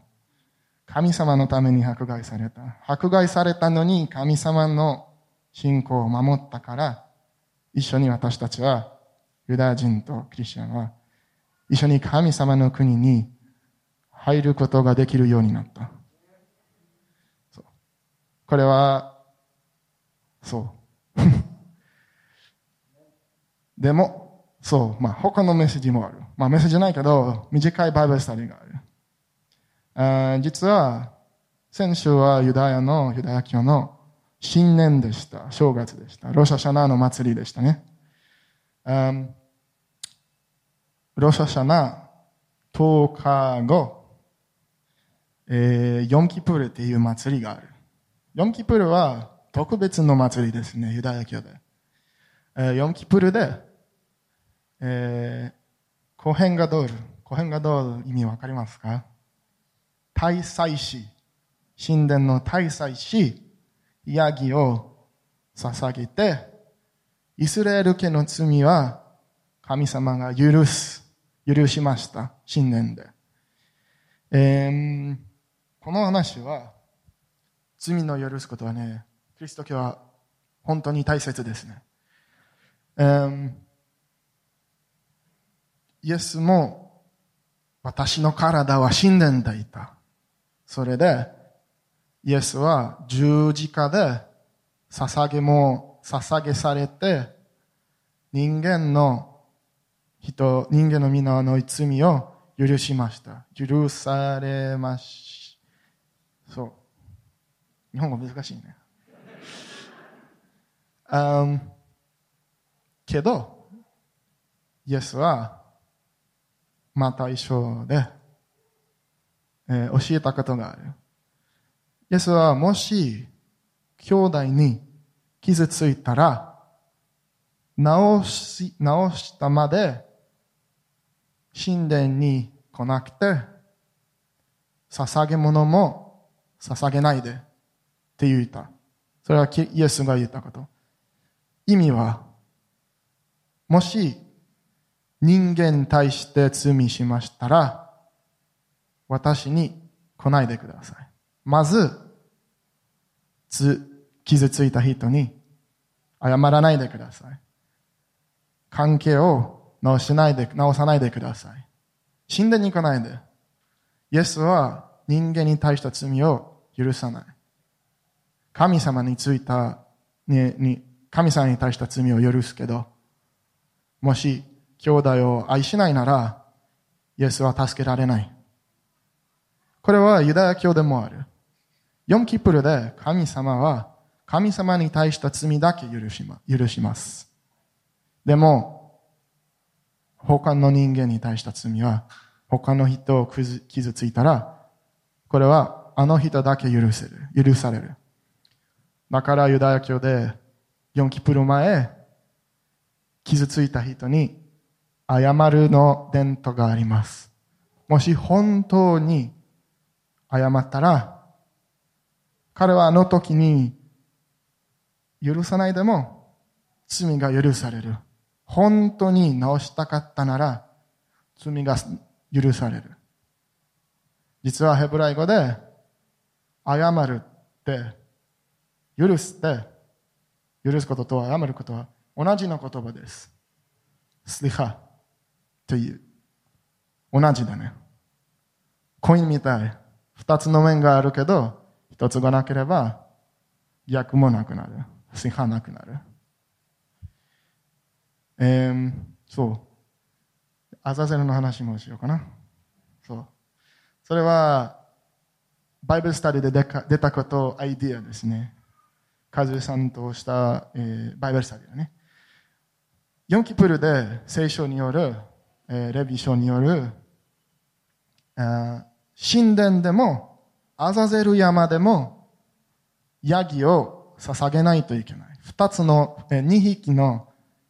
神様のために迫害された。迫害されたのに神様の信仰を守ったから、一緒に私たちは、ユダヤ人とクリスチャンは、一緒に神様の国に入ることができるようになった。そうこれは、そう。でも、そう、まあ他のメッセージもある。まあメッセージないけど、短いバイブルスタディがある。あ実は、先週はユダヤの、ユダヤ教の新年でした。正月でした。ロシャシャナーの祭りでしたね。ロシャシャナ10日後、えー、ヨンキプールっていう祭りがある。ヨンキプールは特別の祭りですね、ユダヤ教で。えー、ヨンキプールで、えー、コヘンガドール。コヘンガドール意味わかりますか？大祭司。神殿の大祭司、ヤギを捧げて、イスラエル家の罪は神様が許す、許しました。神殿で。えー、この話は、罪の許すことはね、キリスト教は本当に大切ですね。えー、イエスも私の体は神殿でいた。それで、イエスは十字架で捧げも捧げされて、人間の人、人間の皆の罪を許しました。許されまし、そう。日本語難しいね。um, けど、イエスは、また一緒で、えー、教えたことがある。イエスはもし、兄弟に傷ついたら、直し、直したまで、神殿に来なくて、捧げ物も捧げないでって言った。それはイエスが言ったこと。意味は、もし人間に対して罪しましたら、私に来ないでください。まず、つ、傷ついた人に謝らないでください。関係を直しないで、直さないでください。死んでに来ないで。イエスは人間に対した罪を許さない。神様についた、に、に神様に対した罪を許すけど、もし兄弟を愛しないなら、イエスは助けられない。これはユダヤ教でもある。ヨンキプルで神様は神様に対した罪だけ許しま許します。でも、他の人間に対した罪は、他の人を傷ついたら、これはあの人だけ許せる、許される。だからユダヤ教で、ヨンキプル前、傷ついた人に謝るの伝統があります。もし本当に謝ったら、彼はあの時に許さないでも罪が許される。本当に直したかったなら罪が許される。実はヘブライ語で謝るって許すって許すことと謝ることは同じの言葉です。スリハという。同じだね。コインみたい。二つの面があるけど、一つがなければ逆もなくなる。スリハなくなる。えー、そう。アザゼルの話もしようかな。そう。それは、バイブルスタディで出たこと、アイディアですね。カズさんとした、えー、バイブルスタディだね。ヨムキプルで聖書による、えー、レビ書による、あ神殿でも、アザゼル山でも、ヤギを捧げないといけない。二つの、えー、二匹の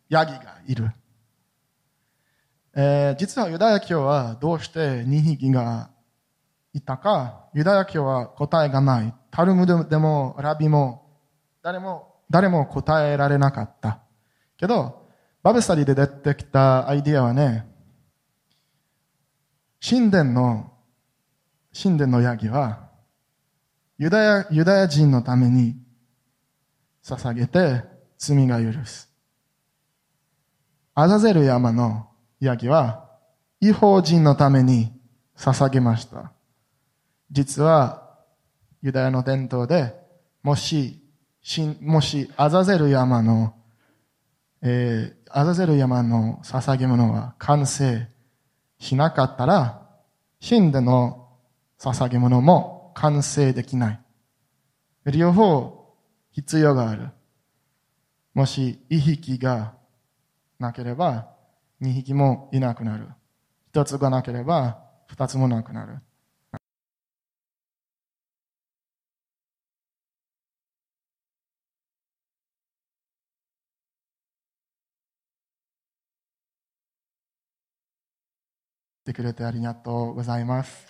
ヤギがいる。えー、実はユダヤ教はどうして二匹がいたか、ユダヤ教は答えがない。タルムでもラビも誰も、誰も答えられなかった。けど、バブスタディで出てきたアイディアはね、神殿の、神殿のヤギはユダヤ、ユダヤ人のために捧げて罪が許す。アザゼル山のヤギは違法人のために捧げました。実はユダヤの伝統でもし、もしアザゼル山の、えー、アザゼル山の捧げ物が完成しなかったら、神での捧げ物も完成できない。両方必要がある。もし一匹がなければ二匹もいなくなる。一つがなければ二つもなくなる。てくれてありがとうございます。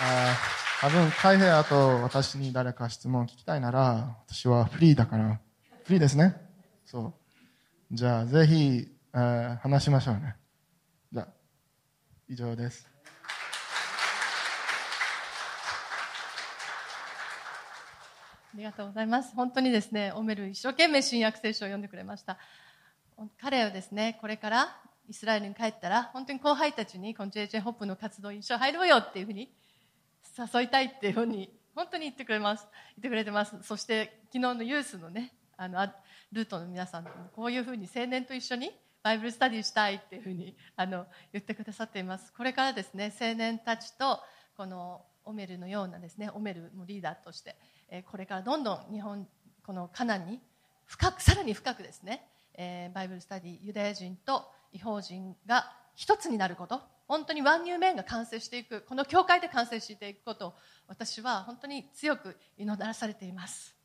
あ多分、海平あと私に誰か質問聞きたいなら、私はフリーだから、フリーですね。そう。じゃあ、ぜひ、えー、話しましょうね。じゃあ、以上です。ありがとうございます。本当にですね、オメル一生懸命新約聖書を読んでくれました。彼はですね、これからイスラエルに帰ったら、本当に後輩たちに、この JJ ホップの活動に一緒入ろうよっていうふうに誘いたいっていうふうに、本当に言ってくれます。言ってくれてます。そして、昨日のユースのね、あの、ルートの皆さんこういうふうに青年と一緒にバイブルスタディしたいっていうふうにあの言ってくださっています。これからですね、青年たちとこのオメルのようなですね、オメルのリーダーとして、えこれからどんどん日本、このカナンに深く、さらに深くですね、え、バイブルスタディ、ユダヤ人と違法人が一つになること本当にワンニューメンが完成していくこの教会で完成していくことを私は本当に強く祈らされています、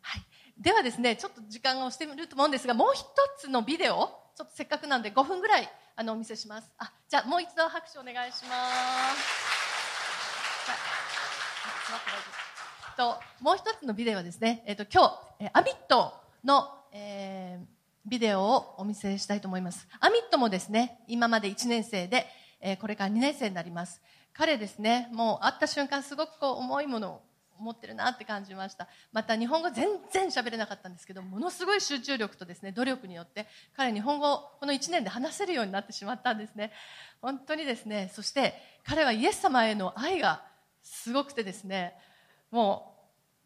はい、ではですねちょっと時間が押してみると思うんですがもう一つのビデオちょっとせっかくなんで5分ぐらいあのお見せしますあじゃあもう一度拍手お願いしますともう一つのビデオはですね、えーと、今日、えアミットの、えービデオをお見せしたいと思います。アミットもですね、今まで1年生で、えー、これから2年生になります。彼ですね、もう会った瞬間すごくこう重いものを持ってるなって感じました。また日本語全然喋れなかったんですけど、ものすごい集中力とですね、努力によって彼日本語をこの1年で話せるようになってしまったんですね。本当にですね、そして彼はイエス様への愛がすごくてですね、も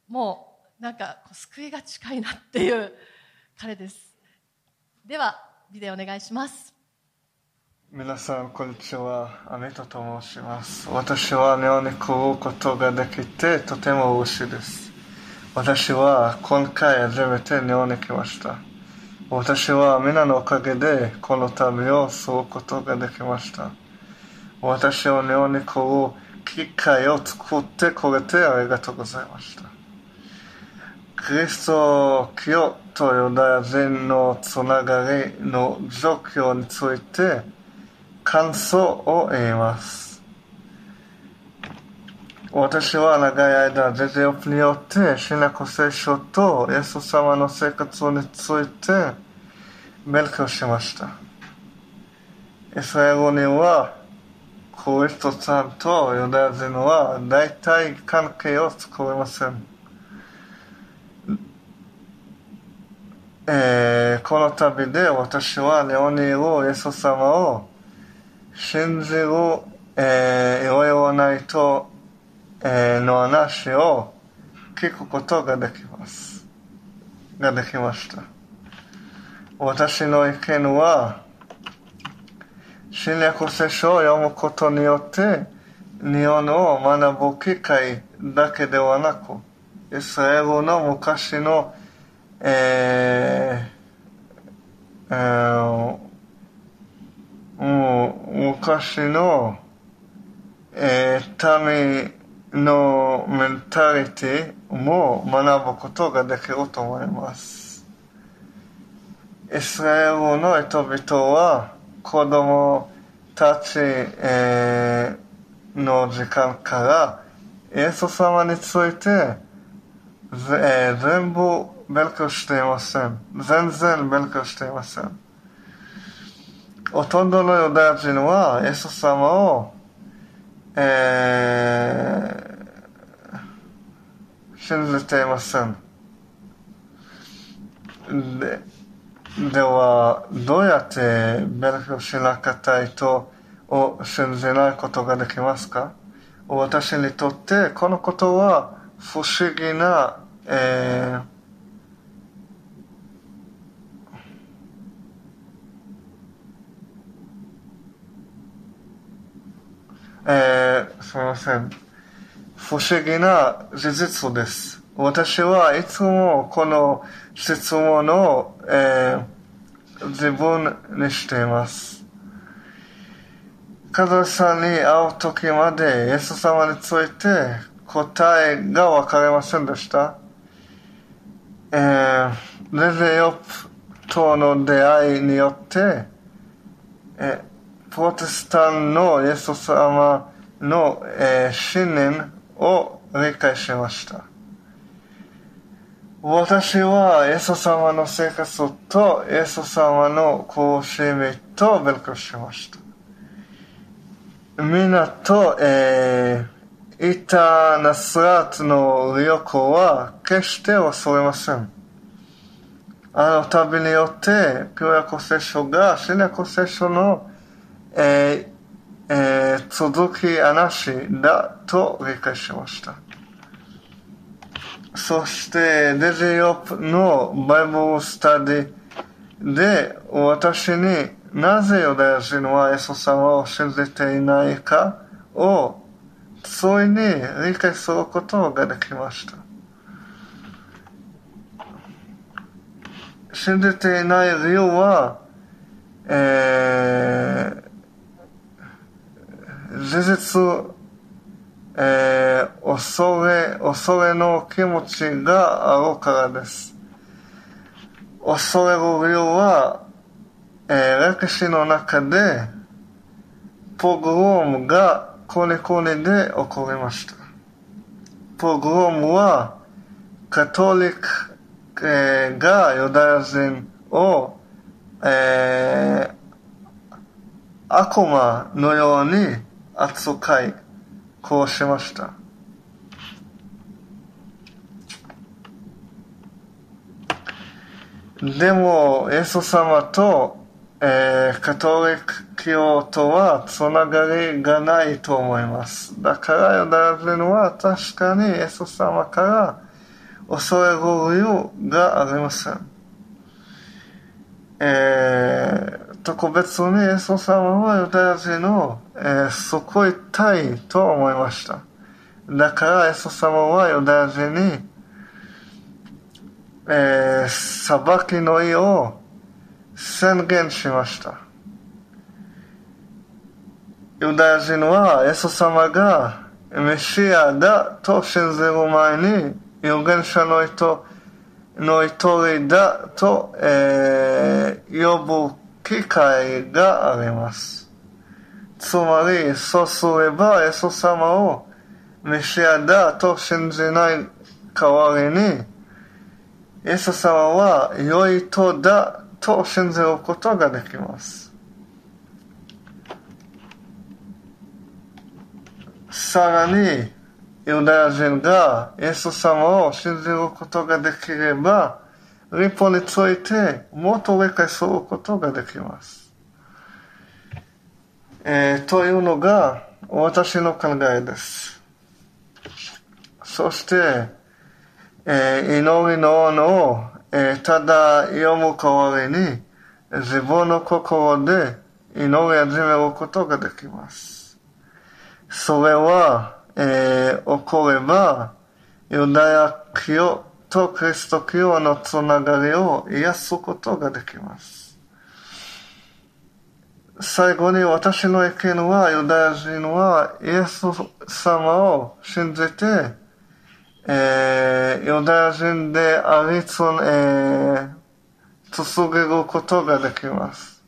う、もうなんか救いが近いなっていう彼です。ではビデオお願いします皆さんこんにちは。アメトと申します。私はネオネコをことができてとても嬉しいです。私は今回初めてネオネ来ました。私は皆のおかげでこの旅をすることができました。私はネオネコを機会を作ってくれてありがとうございました。キリスト教とユダヤ人のつながりの状況について感想を言います。私は長い間、ジェジオプによって、シナコ聖書とイエス様の生活について勉強しました。イスラエルには、クリストさんとユダヤ人は大体関係を作りません。えー、この旅で私はネオにいるイエス様を信じる、えー、いろいろないと、えー、の話を聞くことができます。ができました。私の意見は、新約聖書を読むことによって、日本を学ぶ機会だけではなく、イスラエルの昔のえー、えー、昔の、えー、民のメンタリティも学ぶことができると思います。イスラエルの人々は子供たち、えー、の時間からイエス様について、えー、全部勉強していません。全然勉強していません。ほとんどのユダヤ人は、イエス様を、え信じていません。ででは、どうやって勉強しなかった人を信じないことができますか？私にとってこのことは不思議な、えーえー、すみません。不思議な事実です。私はいつもこの質問を、えー自分にしています。カズさんに会う時までイエス様について答えが分かりませんでした。えー、レゼヨプとの出会いによって、えープロテスタンのイエス様の、えー信念を理解しました。私はイエス様の生活とイエス様の講師名と勉強しました。みんなと、えー、いたナスラートの旅行は決して忘れません。あの旅によって、旧約聖書が新約聖書の、えーえー続き話だと理解しました。そして、デジヨップのバイブルスタディで私になぜユダヤ人はイエス様を信じていないかをついに理解することができました。信じていない理由は、えー事実、えー恐れ、恐れの気持ちがあるからです。恐れる理由は、えー歴史の中で、ポグロームが国々で起こりました。ポグロームは、カトリック、えーがユダヤ人を、えー悪魔のように扱い、こうしました。でも、イエス様と、えーカトリック教とはつながりがないと思います。だからユダヤ人は確かにイエス様から恐れる理由がありません。えー特別にイエス様はユダヤ人を、えー救いたいと思いました。だからエス様はユダヤ人に、えー裁きの意を宣言しました。ユダヤ人はイエス様がメシアだと信じる前に預言者の人の一人だと、えー呼ぶ機会があります。つまり、そうすれば、イエス様をメシアだと信じない代わりに、イエス様は良い人だと信じることができます。さらに、ユダヤ人がイエス様を信じることができれば、立法についてもっと理解することができます。えーというのが私の考えです。そして、えー祈りののを、えーただ読む代わりに自分の心で祈り始めることができます。それは、えー起これば、ユダヤ教とキリスト教のつながりを癒すことができます。最後に私の意見は、ユダヤ人はイエス様を信じて、えーユダヤ人でありつ、えー続けることができます。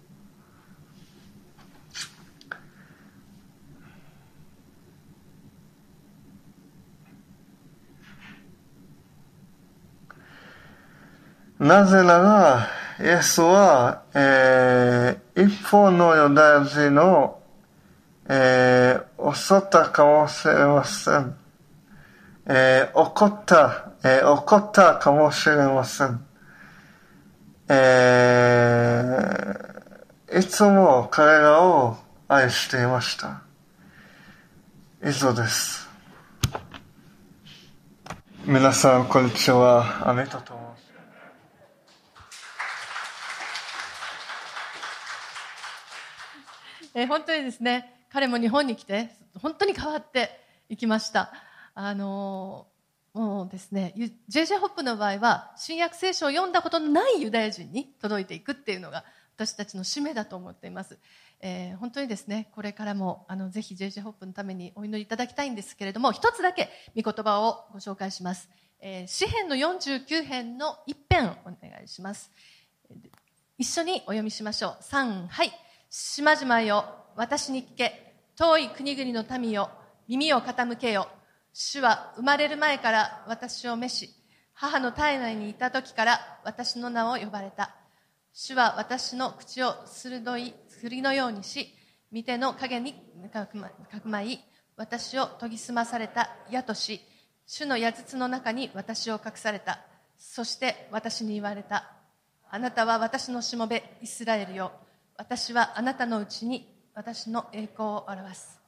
なぜなら、イエスは、えー一方のユダヤ人を、えー襲ったかもしれません。ええー怒った、えー怒ったかもしれません。えーいつも彼らを愛していました。以上です。皆さん、こんにちは。アメトと申します。えー本当にですね、彼も日本に来て、本当に変わっていきました。あのーもうですね、JJ ホップの場合は、新約聖書を読んだことのないユダヤ人に届いていくっていうのが、私たちの使命だと思っています。えー本当にですね、これからも、あの、ぜひ JJ ホップのためにお祈りいただきたいんですけれども、一つだけ御言葉をご紹介します。えー詩編の49編の一編お願いします。一緒にお読みしましょう。3、はい。島々よ、私に聞け。遠い国々の民よ、耳を傾けよ。主は生まれる前から私を召し、母の体内にいた時から私の名を呼ばれた。主は私の口を鋭い剣のようにし、見ての影にかくまかくまい、私を研ぎ澄まされた矢とし、主の矢筒の中に私を隠された。そして私に言われた。あなたは私のしもべ、イスラエルよ。私はあなたのうちに私の栄光を表す。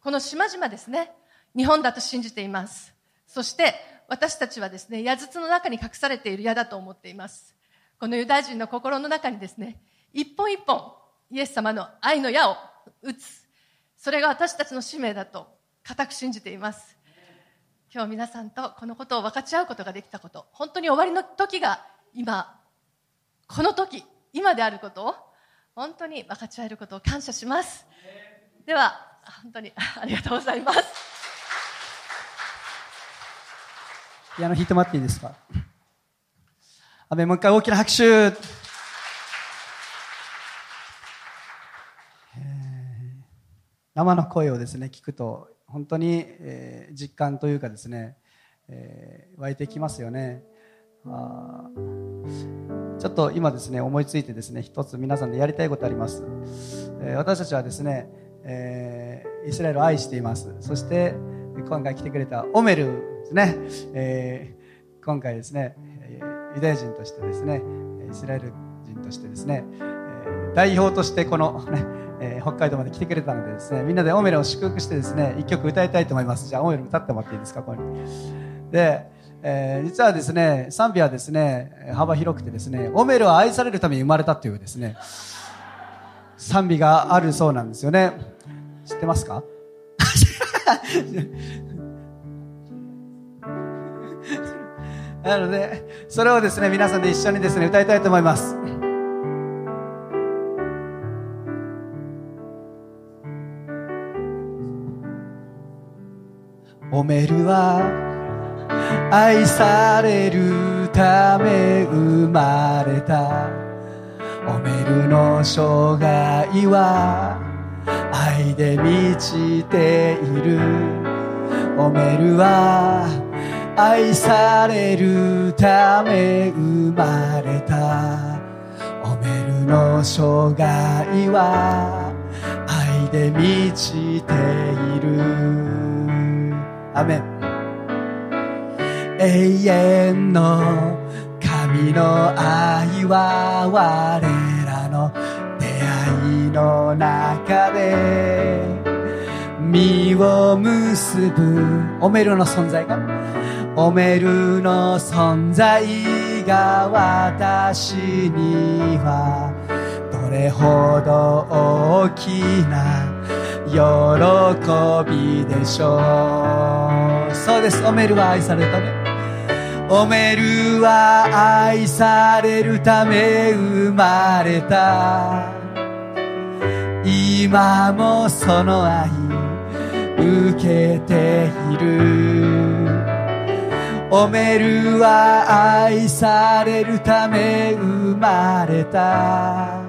この島々ですね、日本だと信じています。そして私たちはですね、矢筒の中に隠されている矢だと思っています。このユダヤ人の心の中にですね、一本一本イエス様の愛の矢を打つ。それが私たちの使命だと固く信じています。今日皆さんとこのことを分かち合うことができたこと、本当に終わりの時が今、この時、今であることを本当に分かち合えることを感謝します。では、本当に ありがとうございます。ピアノ弾いてもらっていいですか？アメンもう一回大きな拍手。生の声をですね、聞くと、本当に、えー実感というかですね、えー湧いてきますよね。あちょっと今ですね、思いついてですね、一つ皆さんでやりたいことあります。えー私たちはですね、えーイスラエルを愛しています。そして、今回来てくれたオメルですね、えー今回ですね、えーユダヤ人としてですね、イスラエル人としてですね、え代表としてこのね、えー北海道まで来てくれたのでですね、みんなでオメルを祝福してですね、一曲歌いたいと思います。じゃあオメル歌ってもらっていいですか、ここに。で、えー実はですね、賛美はですね、幅広くてですね、オメルは愛されるために生まれたというですね、賛美があるそうなんですよね。知ってますか？なので、それをですね、皆さんで一緒にですね、歌いたいと思います。おめるは愛されるため生まれた。おめるの生涯は愛で満ちている。おめるは愛されるため生まれた。おめるの生涯は愛で満ちている。アメン。永遠の神の愛は我らの出会いの中で。実を結ぶおめるの存在がおめるの存在が私にはどれほど大きな喜びでしょう。そうです。おめるは愛されためおめるは愛されるため生まれた。今もその愛受けている。おめるは愛されるため生まれた。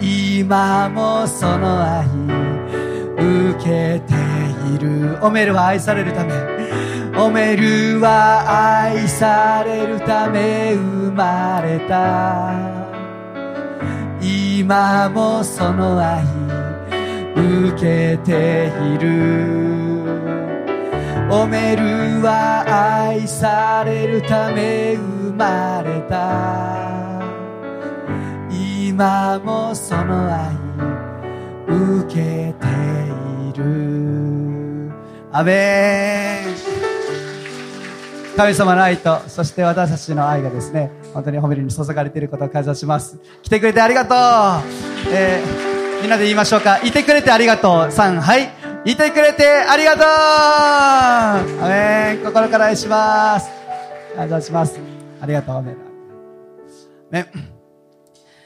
今もその愛受けている。おめるは愛されるためおめるは愛されるため生まれた。今もその愛受けている。オメルは愛されるため生まれた。今もその愛受けている。アメン。神様の愛とそして私たちの愛がですね本当に褒めるに注がれていることを感謝します。来てくれてありがとう、えー、みんなで言いましょうか。いてくれてありがとう3はい。いてくれてありがとう。アメン。心から愛します。感謝します。ありがとうアメン。ね。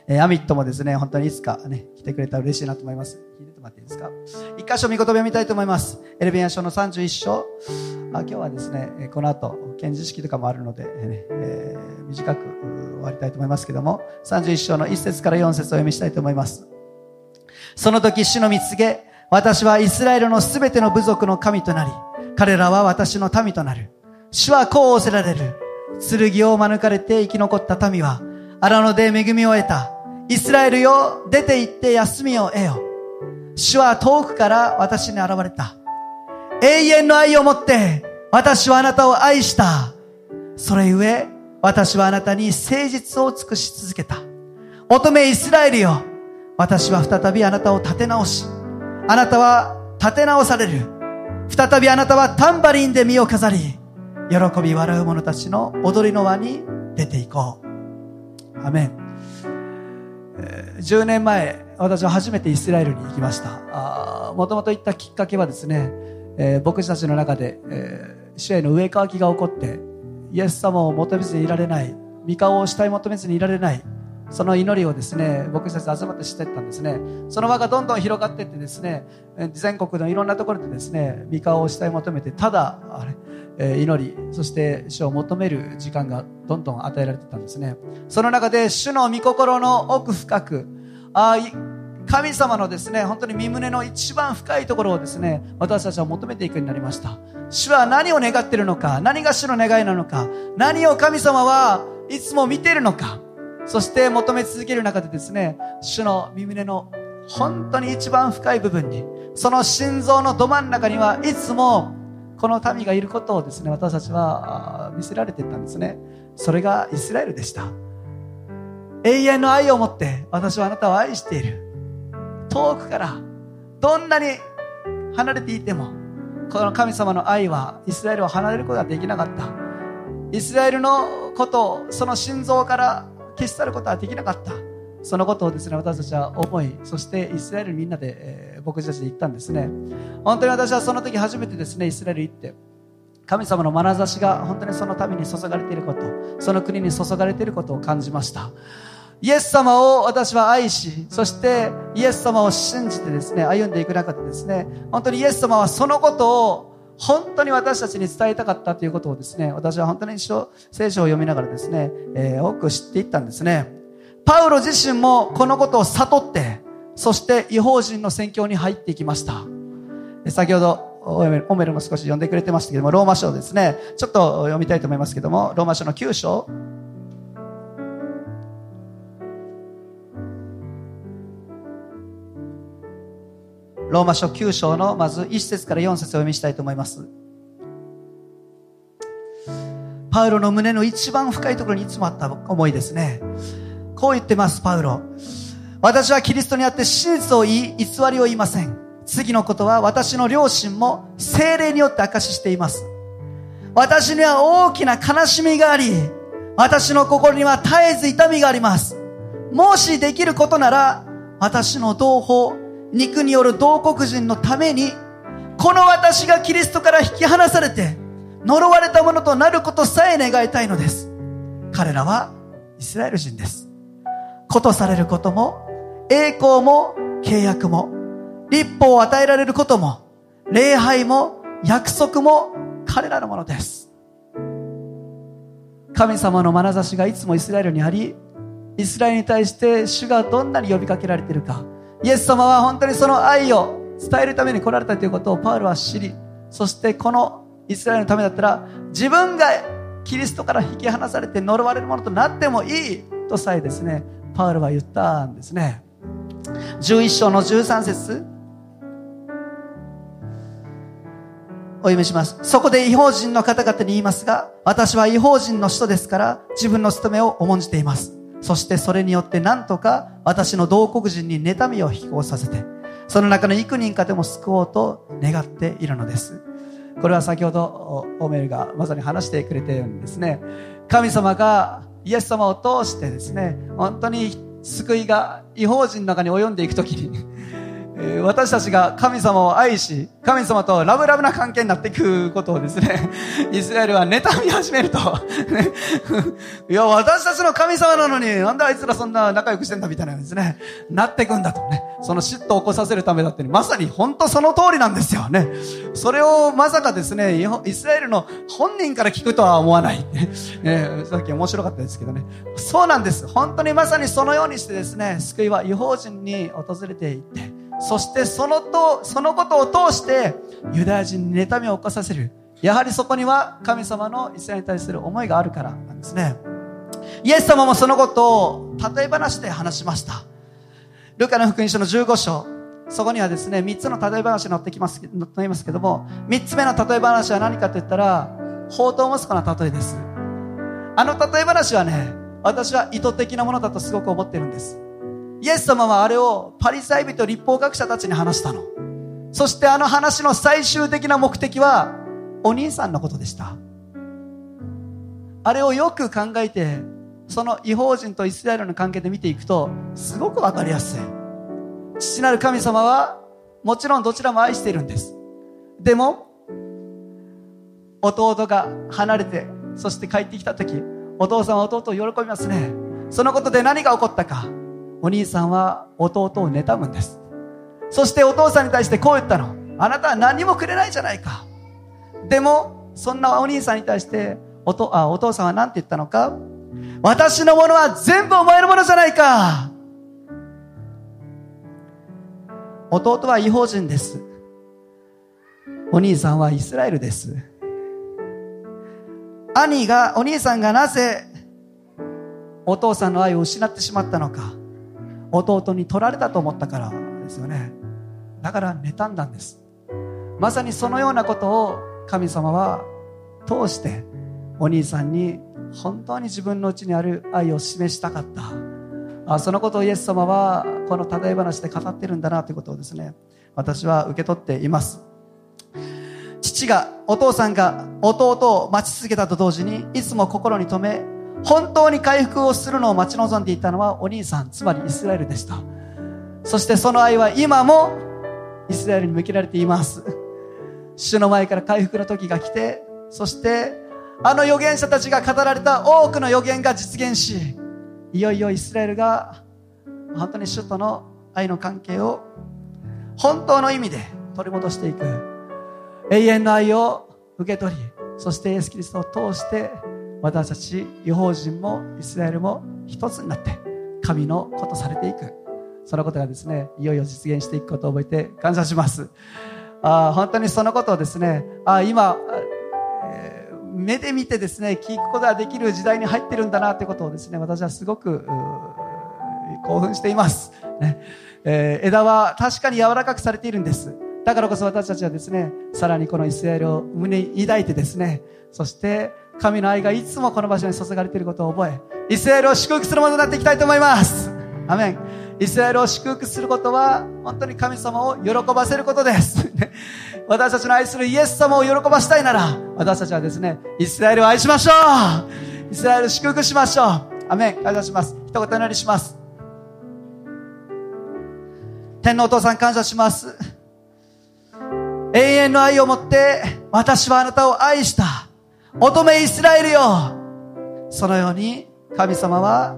えー、アミットもですね、本当にいつかね、来てくれたら嬉しいなと思います。聞いてもらっていいですか？一箇所見言葉を見たいと思います。エレベア書の31章。まあ今日はですね、この後、検事式とかもあるので、えー、短く終わりたいと思いますけども、31章の1節から4節を読みしたいと思います。その時、主の見つげ、私はイスラエルのすべての部族の神となり、彼らは私の民となる。主はこう仰せられる。剣を免れて生き残った民は、荒野で恵みを得た。イスラエルよ、出て行って休みを得よ。主は遠くから私に現れた。永遠の愛をもって、私はあなたを愛した。それゆえ、私はあなたに誠実を尽くし続けた。乙女イスラエルよ、私は再びあなたを立て直し、あなたは立て直される。再びあなたはタンバリンで身を飾り、喜び笑う者たちの踊りの輪に出ていこう。アメン。10年前、私は初めてイスラエルに行きました。もともと行ったきっかけはですね、えー、僕たちの中で、えー、主への植え替きが起こって、イエス様を求めずにいられない、御顔をしたい求めずにいられない、その祈りをですね、僕たち集まってしてったんですね。その輪がどんどん広がっていってですね、全国のいろんなところでですね、御顔をしたい求めて、ただ、あれ、え祈り、そして主を求める時間がどんどん与えられてたんですね。その中で主の御心の奥深く、あ神様のですね、本当に身胸の一番深いところをですね、私たちは求めていくようになりました。主は何を願っているのか、何が主の願いなのか、何を神様はいつも見ているのか、そして求め続ける中でですね、主の身胸の本当に一番深い部分に、その心臓のど真ん中にはいつもこの民がいることをですね、私たちは見せられていったんですね。それがイスラエルでした。永遠の愛を持って私はあなたを愛している。遠くからどんなに離れていても、この神様の愛はイスラエルを離れることができなかった。イスラエルのことをその心臓から消し去ることはできなかった。そのことをですね、私たちは思い、そしてイスラエルみんなで、えー、僕たちで行ったんですね。本当に私はその時初めてですね、イスラエル行って、神様の眼差しが本当にそのために注がれていること、その国に注がれていることを感じました。イエス様を私は愛し、そしてイエス様を信じてですね、歩んでいく中でですね、本当にイエス様はそのことを本当に私たちに伝えたかったということをですね、私は本当に聖書を読みながらですね、えー、多く知っていったんですね。パウロ自身もこのことを悟って、そして違法人の宣教に入っていきました。先ほど、オメルも少し読んでくれてましたけども、ローマ書ですね。ちょっと読みたいと思いますけども、ローマ書の9章。ローマ書9章のまず1節から4節を読みしたいと思います。パウロの胸の一番深いところにいつもあった思いですね。こう言ってます、パウロ。私はキリストにあって真実を言い、偽りを言いません。次のことは私の両親も精霊によって証ししています。私には大きな悲しみがあり、私の心には絶えず痛みがあります。もしできることなら、私の同胞、肉による同国人のために、この私がキリストから引き離されて、呪われたものとなることさえ願いたいのです。彼らはイスラエル人です。ことされることも、栄光も契約も、立法を与えられることも、礼拝も約束も彼らのものです。神様の眼差しがいつもイスラエルにあり、イスラエルに対して主がどんなに呼びかけられているか、イエス様は本当にその愛を伝えるために来られたということをパウロは知り、そしてこのイスラエルのためだったら、自分がキリストから引き離されて呪われるものとなってもいいとさえですね、パウロは言ったんですね11章の13節お読みします。そこで違法人の方々に言いますが、私は違法人の人ですから自分の務めを重んじています。そしてそれによって何とか私の同国人に妬みを引こさせて、その中の幾人かでも救おうと願っているのです。これは先ほどオメルがまさに話してくれたようにですね、神様がイエス様を通してですね、本当に救いが違法人の中に及んでいくときに私たちが神様を愛し、神様とラブラブな関係になっていくことをですね、イスラエルは妬み始めると、いや、私たちの神様なのに、なんであいつらそんな仲良くしてんだみたいなですね、なっていくんだとね、その嫉妬を起こさせるためだって、まさに本当その通りなんですよね。それをまさかですね、イスラエルの本人から聞くとは思わない。ね、さっき面白かったですけどね。そうなんです。本当にまさにそのようにしてですね、救いは違法人に訪れていって、そしてそのと、そのことを通して、ユダヤ人に妬みを起こさせる。やはりそこには神様のイスラエルに対する思いがあるからなんですね。イエス様もそのことを例え話で話しました。ルカの福音書の15章。そこにはですね、3つの例え話が載ってきます、載っていますけども、3つ目の例え話は何かと言ったら、宝刀息子の例えです。あの例え話はね、私は意図的なものだとすごく思ってるんです。イエス様はあれをパリサイ人立法学者たちに話したの。そしてあの話の最終的な目的はお兄さんのことでした。あれをよく考えて、その違法人とイスラエルの関係で見ていくと、すごくわかりやすい。父なる神様は、もちろんどちらも愛しているんです。でも、弟が離れて、そして帰ってきた時、お父さんは弟を喜びますね。そのことで何が起こったか。お兄さんは弟を妬むんです。そしてお父さんに対してこう言ったの。あなたは何もくれないじゃないか。でもそんなお兄さんに対しておとあお父さんは何て言ったのか。私のものは全部お前のものじゃないか。弟は違法人です。お兄さんはイスラエルです。兄がお兄さんがなぜお父さんの愛を失ってしまったのか。弟に取られたと思ったからですよね。だから妬んだんです。まさにそのようなことを神様は通してお兄さんに本当に自分のうちにある愛を示したかった。あそのことをイエス様はこの例え話で語ってるんだなということをですね私は受け取っています。父がお父さんが弟を待ち続けたと同時にいつも心に留め本当に回復をするのを待ち望んでいたのはお兄さんつまりイスラエルでした。そしてその愛は今もイスラエルに向けられています。主の前から回復の時が来てそしてあの預言者たちが語られた多くの預言が実現しいよいよイスラエルが本当に主との愛の関係を本当の意味で取り戻していく。永遠の愛を受け取りそしてイエス・キリストを通して私たち違法人もイスラエルも一つになって神のことされていく。そのことがですねいよいよ実現していくことを覚えて感謝します。あ本当にそのことをですねあ今、えー、目で見てですね聞くことができる時代に入ってるんだなということをですね私はすごく興奮しています、ね。えー、枝は確かに柔らかくされているんです。だからこそ私たちはですねさらにこのイスラエルを胸に抱いてですねそして神の愛がいつもこの場所に注がれていることを覚え、イスラエルを祝福するものになっていきたいと思います。アメン。イスラエルを祝福することは、本当に神様を喜ばせることです。私たちの愛するイエス様を喜ばしたいなら、私たちはですね、イスラエルを愛しましょうイスラエルを祝福しましょうアメン。感謝します。一言祈りします。天皇お父さん感謝します。永遠の愛を持って、私はあなたを愛した。乙女イスラエルよそのように神様は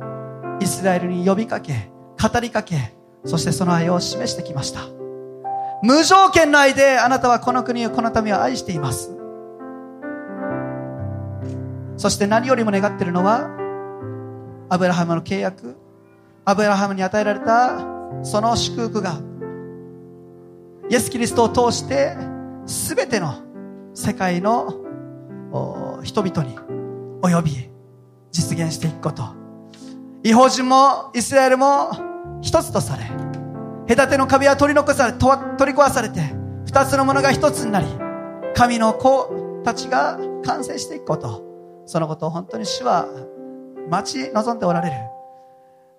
イスラエルに呼びかけ、語りかけ、そしてその愛を示してきました。無条件の愛であなたはこの国を、この民を愛しています。そして何よりも願っているのは、アブラハムの契約、アブラハムに与えられたその祝福が、イエス・キリストを通して、すべての世界の人々に及び実現していくこと。違法人もイスラエルも一つとされ、隔ての壁は取り残され、取り壊されて、二つのものが一つになり、神の子たちが完成していくこと。そのことを本当に主は待ち望んでおられる。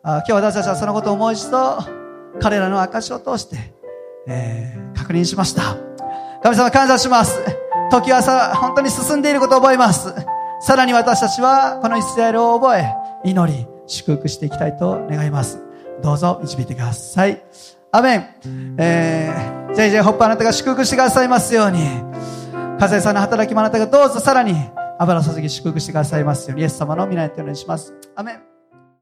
あ今日私たちはそのことをもう一度彼らの証を通して、えー、確認しました。神様感謝します。時はさ本当に進んでいることを覚えます。さらに私たちはこのイスラエルを覚え祈り祝福していきたいと願います。どうぞ導いてください。アメン、えー、JJ ホップあなたが祝福してくださいますように。風さんの働きもあなたがどうぞさらに油注ぎ祝福してくださいますように。イエス様の皆にお願いします。アメン。